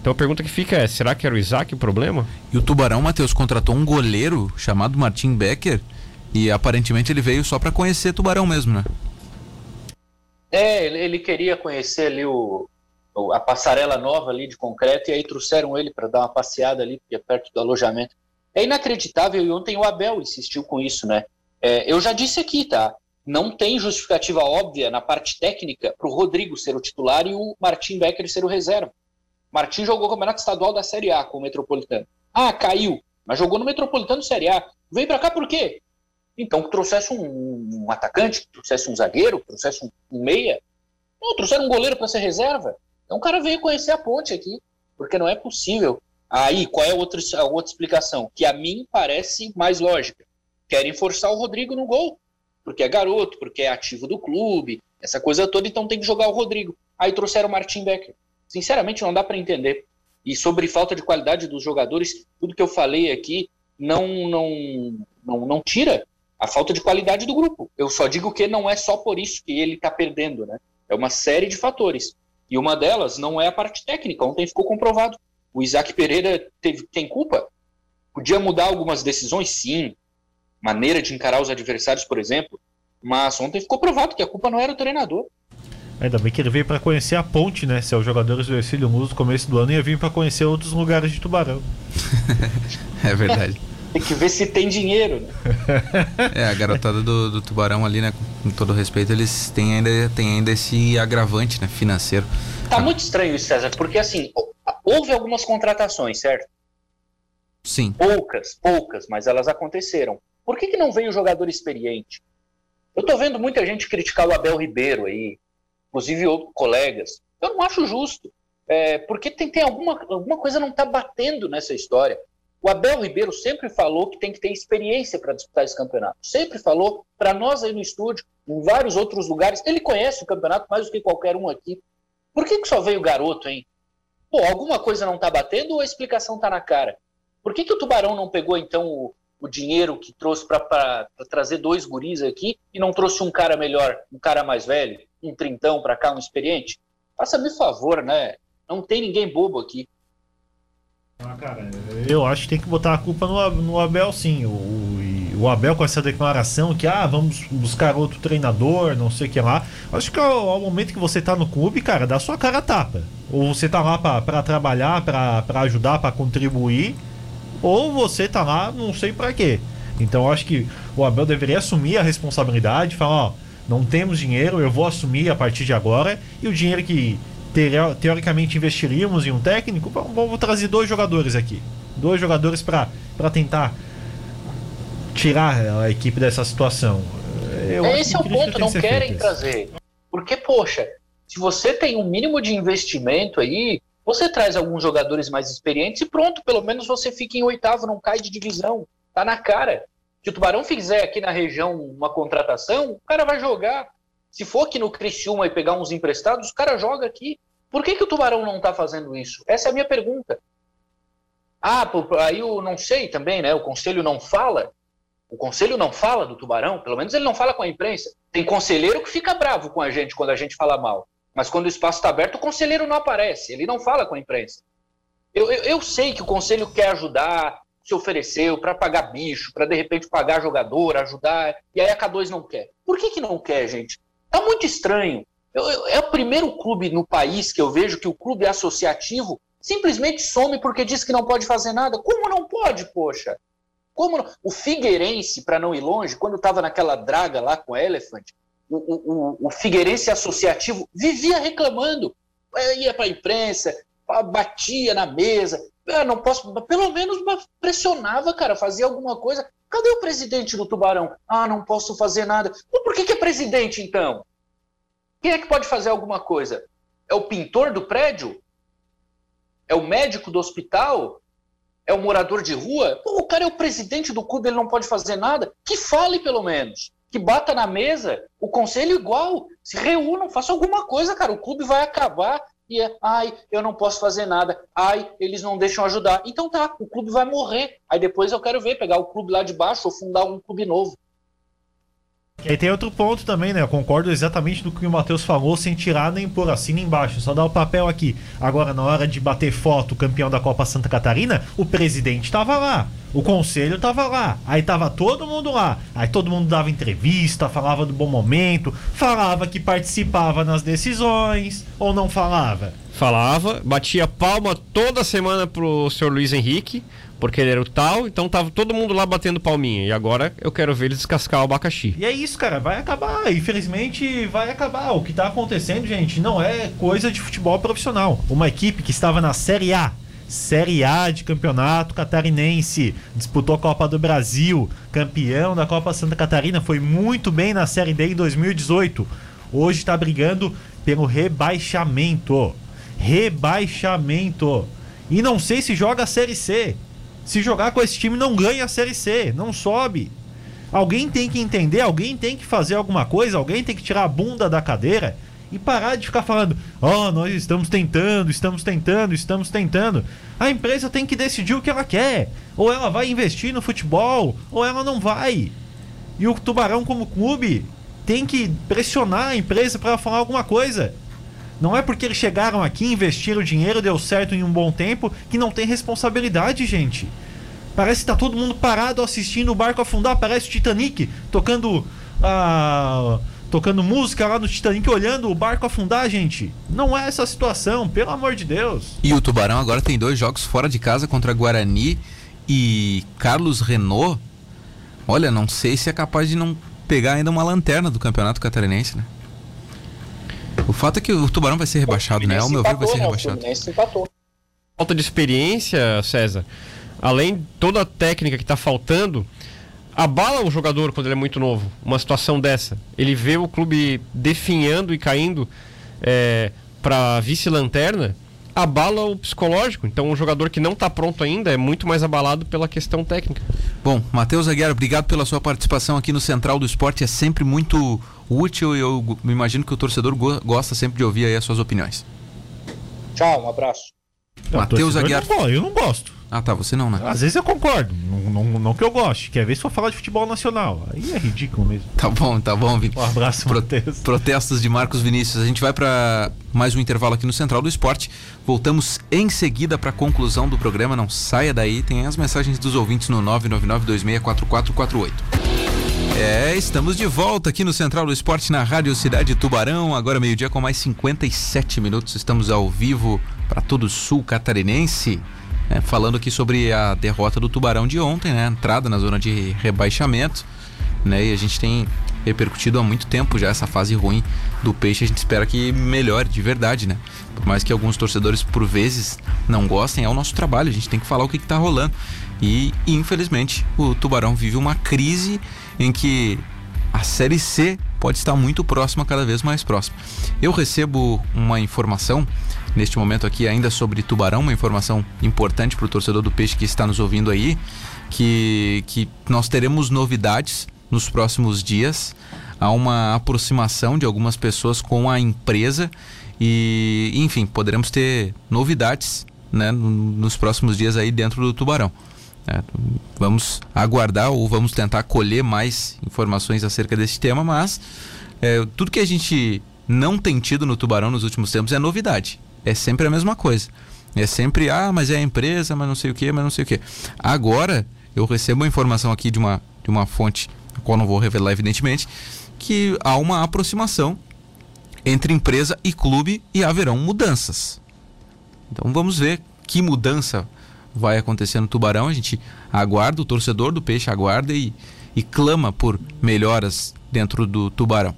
Então a pergunta que fica é: será que era o Isaac o problema? E o Tubarão, Matheus, contratou um goleiro chamado Martin Becker e aparentemente ele veio só para conhecer Tubarão mesmo, né? É, ele, queria conhecer ali o, o- a passarela nova ali de concreto e aí trouxeram ele para dar uma passeada ali, porque é perto do alojamento. É inacreditável e ontem o Abel insistiu com isso, né? É, eu já disse aqui, tá? Não tem justificativa óbvia na parte técnica para o Rodrigo ser o titular e o Martim Becker ser o reserva. Martim jogou o Campeonato Estadual da Série A com o Metropolitano. Ah, caiu, mas jogou no Metropolitano Série A. Veio para cá por quê? Então, que trouxesse um, um atacante, que trouxesse um zagueiro, que trouxesse um, um meia. Não, trouxeram um goleiro para ser reserva. Então, o cara veio conhecer a ponte aqui, porque não é possível. Aí, qual é a outra, a outra explicação? Que a mim parece mais lógica. Querem forçar o Rodrigo no gol, porque é garoto, porque é ativo do clube, essa coisa toda, então tem que jogar o Rodrigo. Aí trouxeram o Martin Becker. Sinceramente, não dá para entender. E sobre falta de qualidade dos jogadores, tudo que eu falei aqui não, não, não, não tira a falta de qualidade do grupo. Eu só digo que não é só por isso que ele está perdendo, né? É uma série de fatores. E uma delas não é a parte técnica. Ontem ficou comprovado. O Isaac Pereira teve, tem culpa? Podia mudar algumas decisões, sim. Maneira de encarar os adversários, por exemplo. Mas ontem ficou provado que a culpa não era o treinador. Ainda bem que ele veio para conhecer a ponte, né? Se é os jogadores do Ercílio Luz no começo do ano ia vir para conhecer outros lugares de Tubarão. (laughs) é verdade. Tem que ver se tem dinheiro, né? É, a garotada do, do Tubarão ali, né? Com todo respeito, eles têm ainda, têm ainda esse agravante, né? Financeiro. Tá muito estranho isso, César, porque assim, houve algumas contratações, certo? Sim. Poucas, poucas, mas elas aconteceram. Por que, que não veio jogador experiente? Eu tô vendo muita gente criticar o Abel Ribeiro aí, inclusive outros colegas. Eu não acho justo. É, porque tem, tem alguma, alguma coisa não tá batendo nessa história. O Abel Ribeiro sempre falou que tem que ter experiência para disputar esse campeonato. Sempre falou para nós aí no estúdio, em vários outros lugares. Ele conhece o campeonato mais do que qualquer um aqui. Por que, que só veio o garoto, hein? Pô, alguma coisa não tá batendo ou a explicação tá na cara? Por que, que o Tubarão não pegou, então, o, o dinheiro que trouxe para trazer dois guris aqui e não trouxe um cara melhor, um cara mais velho, um trintão para cá, um experiente? Faça-me favor, né? Não tem ninguém bobo aqui. Ah, cara, eu acho que tem que botar a culpa no, no Abel, sim. O, o Abel com essa declaração que, ah, vamos buscar outro treinador, não sei o que lá. Acho que ao, ao momento que você tá no clube, cara, dá sua cara a tapa. Ou você tá lá para trabalhar, para ajudar, para contribuir, ou você tá lá, não sei para quê. Então acho que o Abel deveria assumir a responsabilidade, falar, ó, não temos dinheiro, eu vou assumir a partir de agora, e o dinheiro que teoricamente investiríamos em um técnico, vamos trazer dois jogadores aqui. Dois jogadores para tentar tirar a equipe dessa situação. Eu Esse é o ponto, não querem trazer. Porque, poxa, se você tem um mínimo de investimento aí, você traz alguns jogadores mais experientes e pronto, pelo menos você fica em oitavo, não cai de divisão. Tá na cara. Se o Tubarão fizer aqui na região uma contratação, o cara vai jogar. Se for aqui no Criciúma e pegar uns emprestados, o cara joga aqui. Por que, que o Tubarão não está fazendo isso? Essa é a minha pergunta. Ah, aí eu não sei também, né? O conselho não fala. O conselho não fala do Tubarão, pelo menos ele não fala com a imprensa. Tem conselheiro que fica bravo com a gente quando a gente fala mal. Mas quando o espaço está aberto, o conselheiro não aparece, ele não fala com a imprensa. Eu, eu, eu sei que o conselho quer ajudar, se ofereceu para pagar bicho, para de repente pagar jogador, ajudar, e aí a K2 não quer. Por que, que não quer, gente? Tá muito estranho. Eu, eu, é o primeiro clube no país que eu vejo que o clube associativo simplesmente some porque diz que não pode fazer nada. Como não pode, poxa? Como não? O Figueirense, para não ir longe, quando estava naquela draga lá com o Elephant, o, o, o Figueirense associativo vivia reclamando. Ia para a imprensa, batia na mesa. Ah, não posso, pelo menos pressionava, cara, fazia alguma coisa. Cadê o presidente do Tubarão? Ah, não posso fazer nada. Por que, que é presidente, então? Quem é que pode fazer alguma coisa? É o pintor do prédio? É o médico do hospital? É o morador de rua? Pô, o cara é o presidente do clube, ele não pode fazer nada? Que fale, pelo menos. Que bata na mesa. O conselho igual. Se reúnam, façam alguma coisa, cara. O clube vai acabar e é, ai, eu não posso fazer nada, ai, eles não deixam ajudar. Então tá, o clube vai morrer. Aí depois eu quero ver, pegar o clube lá de baixo ou fundar um clube novo. E tem outro ponto também, né? Eu concordo exatamente do que o Matheus falou, sem tirar nem por assim nem embaixo, só dar o papel aqui. Agora, na hora de bater foto, campeão da Copa Santa Catarina, o presidente estava lá, o conselho estava lá, aí tava todo mundo lá. Aí todo mundo dava entrevista, falava do bom momento, falava que participava nas decisões, ou não falava? Falava, batia palma toda semana pro senhor Luiz Henrique porque ele era o tal, então tava todo mundo lá batendo palminha. E agora eu quero ver ele descascar o abacaxi. E é isso, cara, vai acabar. Infelizmente vai acabar. O que tá acontecendo, gente, não é coisa de futebol profissional. Uma equipe que estava na Série A. Série A de campeonato catarinense, disputou a Copa do Brasil, campeão da Copa Santa Catarina, foi muito bem na Série D em 2018. Hoje está brigando pelo rebaixamento. Rebaixamento. E não sei se joga a Série C. Se jogar com esse time, não ganha a Série C, não sobe. Alguém tem que entender, alguém tem que fazer alguma coisa, alguém tem que tirar a bunda da cadeira e parar de ficar falando: Ó, oh, nós estamos tentando, estamos tentando, estamos tentando. A empresa tem que decidir o que ela quer. Ou ela vai investir no futebol, ou ela não vai. E o Tubarão, como clube, tem que pressionar a empresa para falar alguma coisa. Não é porque eles chegaram aqui, investiram dinheiro, deu certo em um bom tempo, que não tem responsabilidade, gente. Parece que tá todo mundo parado assistindo o barco afundar, parece o Titanic tocando a tocando música lá no Titanic, olhando o barco afundar, gente. Não é essa a situação, pelo amor de Deus. E o Tubarão agora tem dois jogos fora de casa contra Guarani e Carlos Renault. Olha, não sei se é capaz de não pegar ainda uma lanterna do Campeonato Catarinense, né? O fato é que o Tubarão vai ser rebaixado, né? Ao meu ver, vai ser né? rebaixado. Falta de experiência, César. Além de toda a técnica que está faltando, abala o jogador quando ele é muito novo. Uma situação dessa. Ele vê o clube definhando e caindo é, para vice-lanterna, abala o psicológico. Então, um jogador que não está pronto ainda é muito mais abalado pela questão técnica. Bom, Matheus Aguiar, obrigado pela sua participação aqui no Central do Esporte. É sempre muito útil e eu me imagino que o torcedor go gosta sempre de ouvir aí as suas opiniões. Tchau, um abraço. Matheus Aguiar. Eu não, eu não gosto. Ah, tá, você não, né? Às vezes eu concordo, não, não, não que eu goste. Quer ver se for falar de futebol nacional. Aí é ridículo mesmo. Tá bom, tá bom, Vini. Um abraço, Pro- Matheus. Protestos de Marcos Vinícius. A gente vai para mais um intervalo aqui no Central do Esporte. Voltamos em seguida para a conclusão do programa. Não saia daí. Tem as mensagens dos ouvintes no 999264448. É, estamos de volta aqui no Central do Esporte na Rádio Cidade Tubarão. Agora meio-dia com mais 57 minutos. Estamos ao vivo para todo o sul catarinense. né, falando aqui sobre a derrota do Tubarão de ontem, né? Entrada na zona de rebaixamento né? E a gente tem repercutido há muito tempo já essa fase ruim do peixe. A gente espera que melhore de verdade, né? Por mais que alguns torcedores por vezes não gostem, é o nosso trabalho. A gente tem que falar o que, que tá rolando. E infelizmente o Tubarão vive uma crise em que a Série C pode estar muito próxima, cada vez mais próxima. Eu recebo uma informação neste momento aqui ainda sobre Tubarão, uma informação importante para o torcedor do peixe que está nos ouvindo aí, que, que nós teremos novidades nos próximos dias. Há uma aproximação de algumas pessoas com a empresa e, enfim, poderemos ter novidades né, no- nos próximos dias aí dentro do Tubarão. É, vamos aguardar ou vamos tentar colher mais informações acerca desse tema, mas é, tudo que a gente não tem tido no Tubarão nos últimos tempos é novidade. É sempre a mesma coisa. É sempre, ah, mas é a empresa, mas não sei o que, mas não sei o que. Agora, eu recebo uma informação aqui de uma, de uma fonte, a qual não vou revelar, evidentemente, que há uma aproximação entre empresa e clube e haverão mudanças. Então vamos ver que mudança vai acontecer no Tubarão. A gente aguarda, o torcedor do Peixe aguarda e, e clama por melhoras dentro do Tubarão.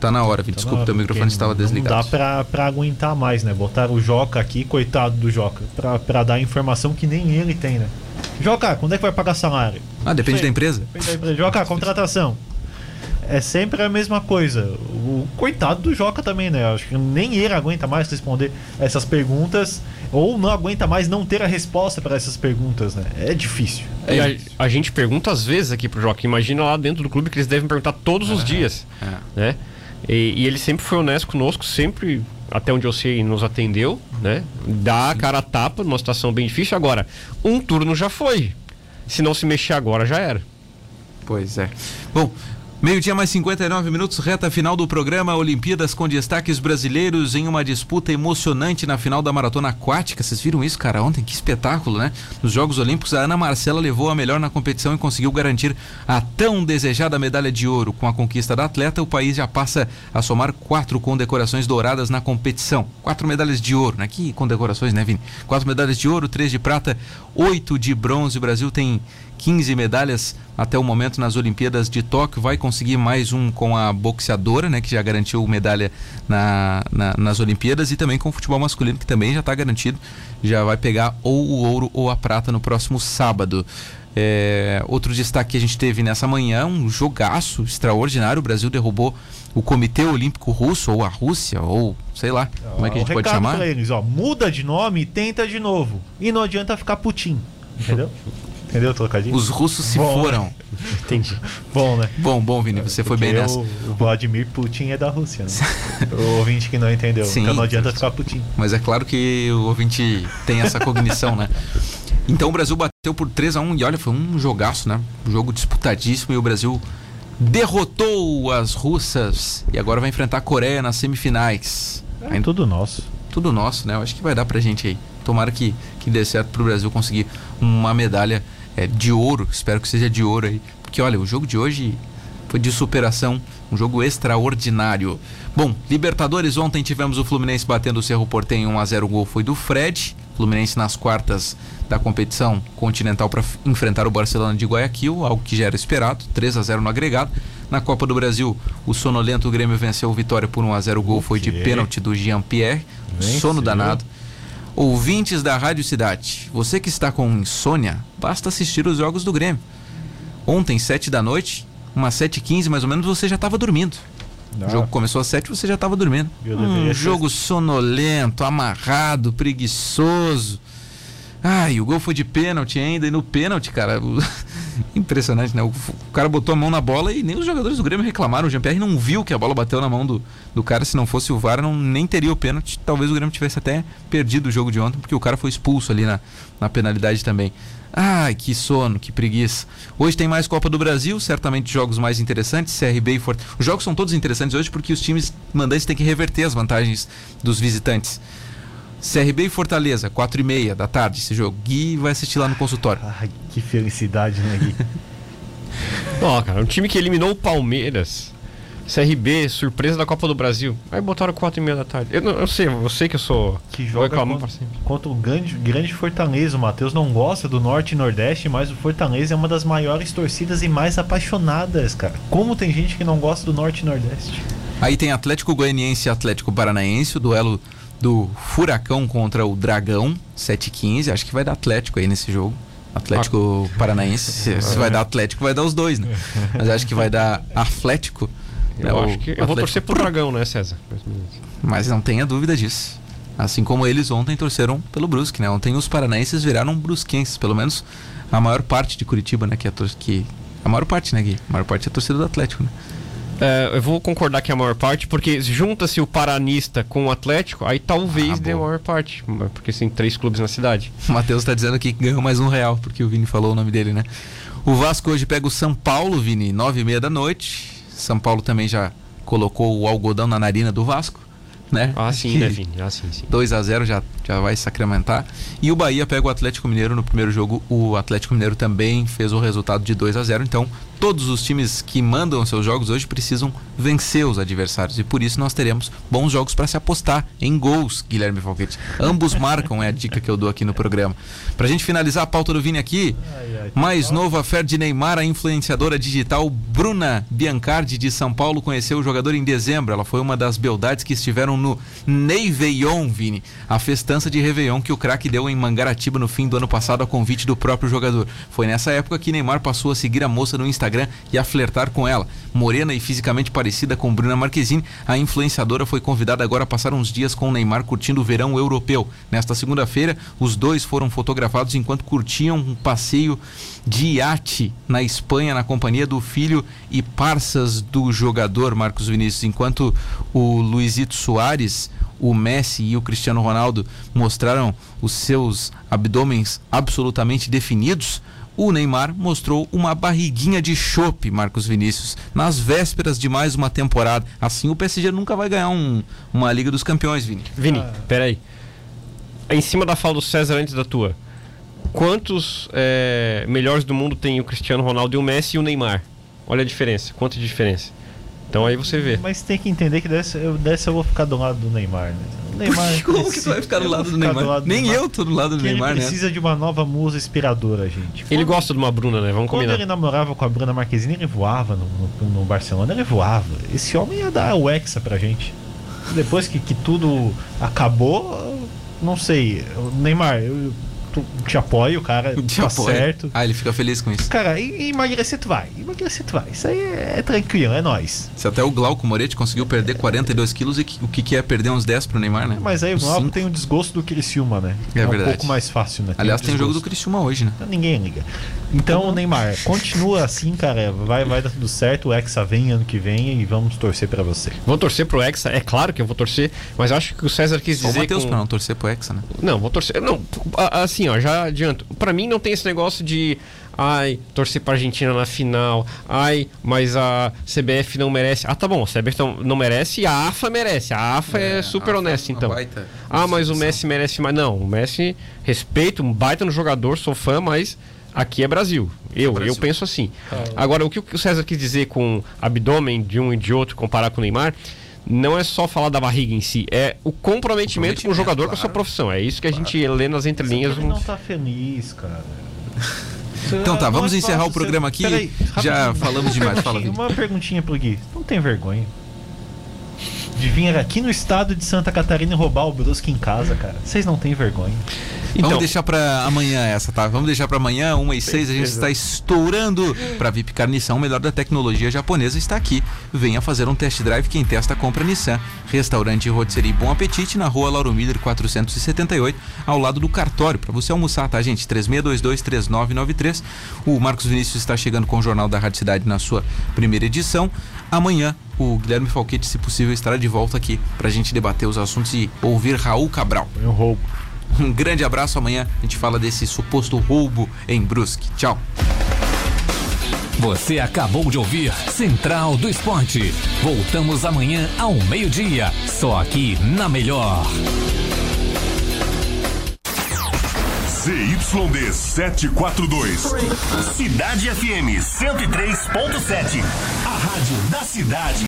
Tá na hora, Vini. Tá Desculpa, na teu hora, microfone estava Não desligado. dá pra, pra aguentar mais, né? Botaram o Joca aqui, coitado do Joca, pra, pra dar informação que nem ele tem, né? Joca, quando é que vai pagar salário? Ah, depende da empresa. Depende da empresa. Joca, contratação. É sempre a mesma coisa. O coitado do Joca também, né? Acho que nem ele aguenta mais responder essas perguntas, ou não aguenta mais não ter a resposta para essas perguntas, né? É difícil. E a, a gente pergunta às vezes aqui pro Joca, imagina lá dentro do clube que eles devem perguntar todos os dias, é. né? E, e ele sempre foi honesto conosco, sempre, até onde eu sei, nos atendeu, né? Dá a cara a tapa numa situação bem difícil. Agora, um turno já foi. Se não se mexer agora, já era. Pois é. Bom, meio-dia mais 59 minutos, reta final do programa Olimpíadas com destaques brasileiros em uma disputa emocionante na final da maratona aquática. Vocês viram isso, cara? Ontem, que espetáculo, né? Nos Jogos Olímpicos, a Ana Marcela levou a melhor na competição e conseguiu garantir a tão desejada medalha de ouro. Com a conquista da atleta, o país já passa a somar quatro condecorações douradas na competição. Quatro medalhas de ouro, né? Que condecorações, né, Vini? Quatro medalhas de ouro, três de prata, oito de bronze. O Brasil tem 15 medalhas até o momento nas Olimpíadas de Tóquio. Vai conseguir mais um com a boxeadora, né, que já garantiu medalha na, na- nas Olimpíadas, e também com o futebol masculino, que também já está garantido. Já vai pegar ou o ouro ou a prata no próximo sábado. É, outro destaque que a gente teve nessa manhã, um jogaço extraordinário. O Brasil derrubou o Comitê Olímpico Russo, ou a Rússia, ou sei lá, como é que a gente pode chamar? Eles, ó, muda de nome e tenta de novo. E não adianta ficar Putin. Entendeu? (laughs) Entendeu o trocadilho? Os russos se Bom, foram. (laughs) Entendi. Bom, né? Bom, bom, Vini, você foi bem Porque nessa. O, Vladimir Putin é da Rússia, né? (laughs) o ouvinte que não entendeu. Sim. Então não adianta ficar Putin. Mas é claro que o ouvinte tem essa cognição, né? Então o Brasil bateu por 3 a 1 e olha, foi um jogaço, né? Um jogo disputadíssimo e o Brasil derrotou as russas e agora vai enfrentar a Coreia nas semifinais. É tudo nosso. Tudo nosso, né? Eu acho que vai dar pra gente aí. Tomara que, que dê certo pro Brasil conseguir uma medalha é, de ouro. Espero que seja de ouro aí. Porque olha, o jogo de hoje foi de superação, um jogo extraordinário. Bom, Libertadores, ontem tivemos o Fluminense batendo o Cerro Portenho 1 a 0 o gol foi do Fred. Fluminense nas quartas da competição continental para enfrentar o Barcelona de Guayaquil, algo que já era esperado, 3 a 0 no agregado. Na Copa do Brasil, o sonolento Grêmio venceu o Vitória por 1 a 0 o gol foi de pênalti do Jean-Pierre. Sono danado. Ouvintes da Rádio Cidade, você que está com insônia, basta assistir os jogos do Grêmio. Ontem, 7 da noite, umas 7h15 mais ou menos, você já estava dormindo. O jogo começou às 7 você já estava dormindo. Um jogo sonolento, amarrado, preguiçoso. E o gol foi de pênalti ainda. E no pênalti, cara, (laughs) impressionante, né? O, o, cara botou a mão na bola e nem os jogadores do Grêmio reclamaram. O Jean-Pierre não viu que a bola bateu na mão do, do cara. Se não fosse o VAR, não, nem teria o pênalti. Talvez o Grêmio tivesse até perdido o jogo de ontem, porque o cara foi expulso ali na, na penalidade também. Ai, que sono, que preguiça. Hoje tem mais Copa do Brasil, certamente jogos mais interessantes, CRB e Fortaleza. Os jogos são todos interessantes hoje porque os times mandantes têm que reverter as vantagens dos visitantes. CRB e Fortaleza, 4 e meia da tarde esse jogo. Gui vai assistir lá no consultório. Ai, que felicidade, né, Gui? (laughs) Ó, cara, um time que eliminou o Palmeiras CRB, surpresa da Copa do Brasil. Aí botaram 4 e meia da tarde. Eu, eu sei, eu sei que eu sou. Que joga contra, contra o grande, grande Fortaleza. O Matheus não gosta do Norte e Nordeste, mas o Fortaleza é uma das maiores torcidas e mais apaixonadas, cara. Como tem gente que não gosta do Norte e Nordeste? Aí tem Atlético Goianiense e Atlético Paranaense, o duelo do Furacão contra o Dragão, 7-15. Acho que vai dar Atlético aí nesse jogo. Atlético ah. Paranaense. (laughs) Se, se vai dar Atlético, vai dar os dois, né? Mas acho que vai dar Atlético eu é acho que eu vou torcer pro Dragão, né, César? Mas não tenha dúvida disso. Assim como eles ontem torceram pelo Brusque, né? Ontem os paranaenses viraram brusquenses, pelo menos a maior parte de Curitiba, né? Que, é a, que a maior parte, né, Gui? A maior parte é a torcida do Atlético, né? É, eu vou concordar que é a maior parte, porque junta-se o Paranista com o Atlético, aí talvez ah, dê a maior parte, porque tem três clubes na cidade. O (laughs) Matheus está dizendo aqui que ganhou mais um real, porque o Vini falou o nome dele, né? O Vasco hoje pega o São Paulo, Vini, nove e meia da noite. São Paulo também já colocou o algodão na narina do Vasco, né? Ah, sim, né, Vini? Ah, sim, sim. 2 a 0 já, já vai sacramentar. E o Bahia pega o Atlético Mineiro no primeiro jogo. O Atlético Mineiro também fez o resultado de 2 a 0 Então, todos os times que mandam seus jogos hoje precisam vencer os adversários. E por isso nós teremos bons jogos para se apostar em gols, Guilherme Falquete. Ambos (laughs) marcam, é a dica que eu dou aqui no programa. Pra gente finalizar a pauta do Vini aqui, mais novo fé de Neymar, a influenciadora digital Bruna Biancardi de São Paulo conheceu o jogador em dezembro. Ela foi uma das beldades que estiveram no Neiveion, Vini, a festança de Réveillon que o craque deu em Mangaratiba no fim do ano passado a convite do próprio jogador. Foi nessa época que Neymar passou a seguir a moça no Instagram e a flertar com ela. Morena e fisicamente parecida com Bruna Marquezine, a influenciadora foi convidada agora a passar uns dias com o Neymar curtindo o verão europeu. Nesta segunda-feira, os dois foram fotografados enquanto curtiam um passeio de iate na Espanha na companhia do filho e parças do jogador Marcos Vinícius, enquanto o Luizito Soares o Messi e o Cristiano Ronaldo mostraram os seus abdômenes absolutamente definidos, o Neymar mostrou uma barriguinha de chope, Marcos Vinícius, nas vésperas de mais uma temporada. Assim o PSG nunca vai ganhar um, uma Liga dos Campeões, Vini. Vini, peraí. Em cima da fala do César antes da tua, quantos é, melhores do mundo tem o Cristiano Ronaldo e o Messi e o Neymar? Olha a diferença, quanto de diferença. Então aí você vê. Mas tem que entender que dessa eu, dessa eu vou ficar do lado do Neymar, né? Neymar Como precisa, que você vai ficar do lado do Neymar? Do lado Nem do eu tô do lado do Neymar, ele né? precisa de uma nova musa inspiradora, gente. Ele gosta de uma Bruna, né? Vamos combinar. Quando ele namorava com a Bruna Marquezine, ele voava no, no, no Barcelona, ele voava. Esse homem ia dar o Hexa pra gente. Depois que, que tudo acabou, não sei. Neymar, eu, te apoia, o cara (laughs) te tá apoia. certo. Ah, ele fica feliz com isso. Cara, e, emagrecer tu vai. Emagrecer tu vai. Isso aí é, é tranquilo, é nós. Se até o Glauco Moretti conseguiu perder 42 quilos, e que, o que, que é perder uns 10 pro Neymar, né? Mas aí o Glauco tem o desgosto do Criciúma, né? É, é verdade. um pouco mais fácil, né? Tem Aliás, tem o jogo do Criciúma hoje, né? Então, ninguém liga. Então, Neymar, continua assim, cara. Vai, vai dar tudo certo. O Hexa vem ano que vem e vamos torcer pra você. Vou torcer pro Hexa, é claro que eu vou torcer, mas acho que o César quis Só o dizer. Matheus com- pra não torcer pro Hexa, né? Não, vou torcer. Não, assim, ó, já adianto. Pra mim não tem esse negócio de. Ai, torcer pra Argentina na final. Ai, mas a CBF não merece. Ah, tá bom, a CBF não, não merece e a AFA merece. A AFA é, super a AFA honesta, é então. baita Ah, mas o. Messi merece mais. Não, o Messi, respeito, um baita no jogador, sou fã, mas aqui é Brasil. Eu, Brasil. eu penso assim. Agora, o que o César quis dizer com abdômen de um e de outro, comparar com o Neymar, não é só falar da barriga em si, é o comprometimento com o Comprometimento, jogador com a sua claro. profissão. É isso que a gente lê nas entrelinhas. Ele não tá feliz, cara. (laughs) Então tá, vamos é encerrar o programa aqui. Peraí, Já falamos demais. Fala. Uma perguntinha pro Gui. Não tem vergonha? De vir aqui no estado de Santa Catarina e roubar o Brusque em casa, cara. Vocês não têm vergonha. Então, Vamos deixar pra amanhã essa, tá? Vamos deixar pra amanhã, 1 e 6, a gente está estourando pra Vipcar Nissan, o melhor da tecnologia japonesa está aqui. Venha fazer um test drive, quem testa compra Nissan. Restaurante e Rotisserie Bom Apetite na rua Lauro Miller 478, ao lado do cartório, pra você almoçar, tá, gente? 3622-3993. O Marcos Vinícius está chegando com o Jornal da Rádio Cidade na sua primeira edição. Amanhã, o Guilherme Falquete, se possível, estará de volta aqui pra gente debater os assuntos e ouvir Raul Cabral. Um roubo. Um grande abraço. Amanhã a gente fala desse suposto roubo em Brusque. Tchau. Você acabou de ouvir Central do Esporte. Voltamos amanhã ao meio-dia, só aqui na Melhor. ZYD 742. Cidade FM 103.7. A rádio da cidade.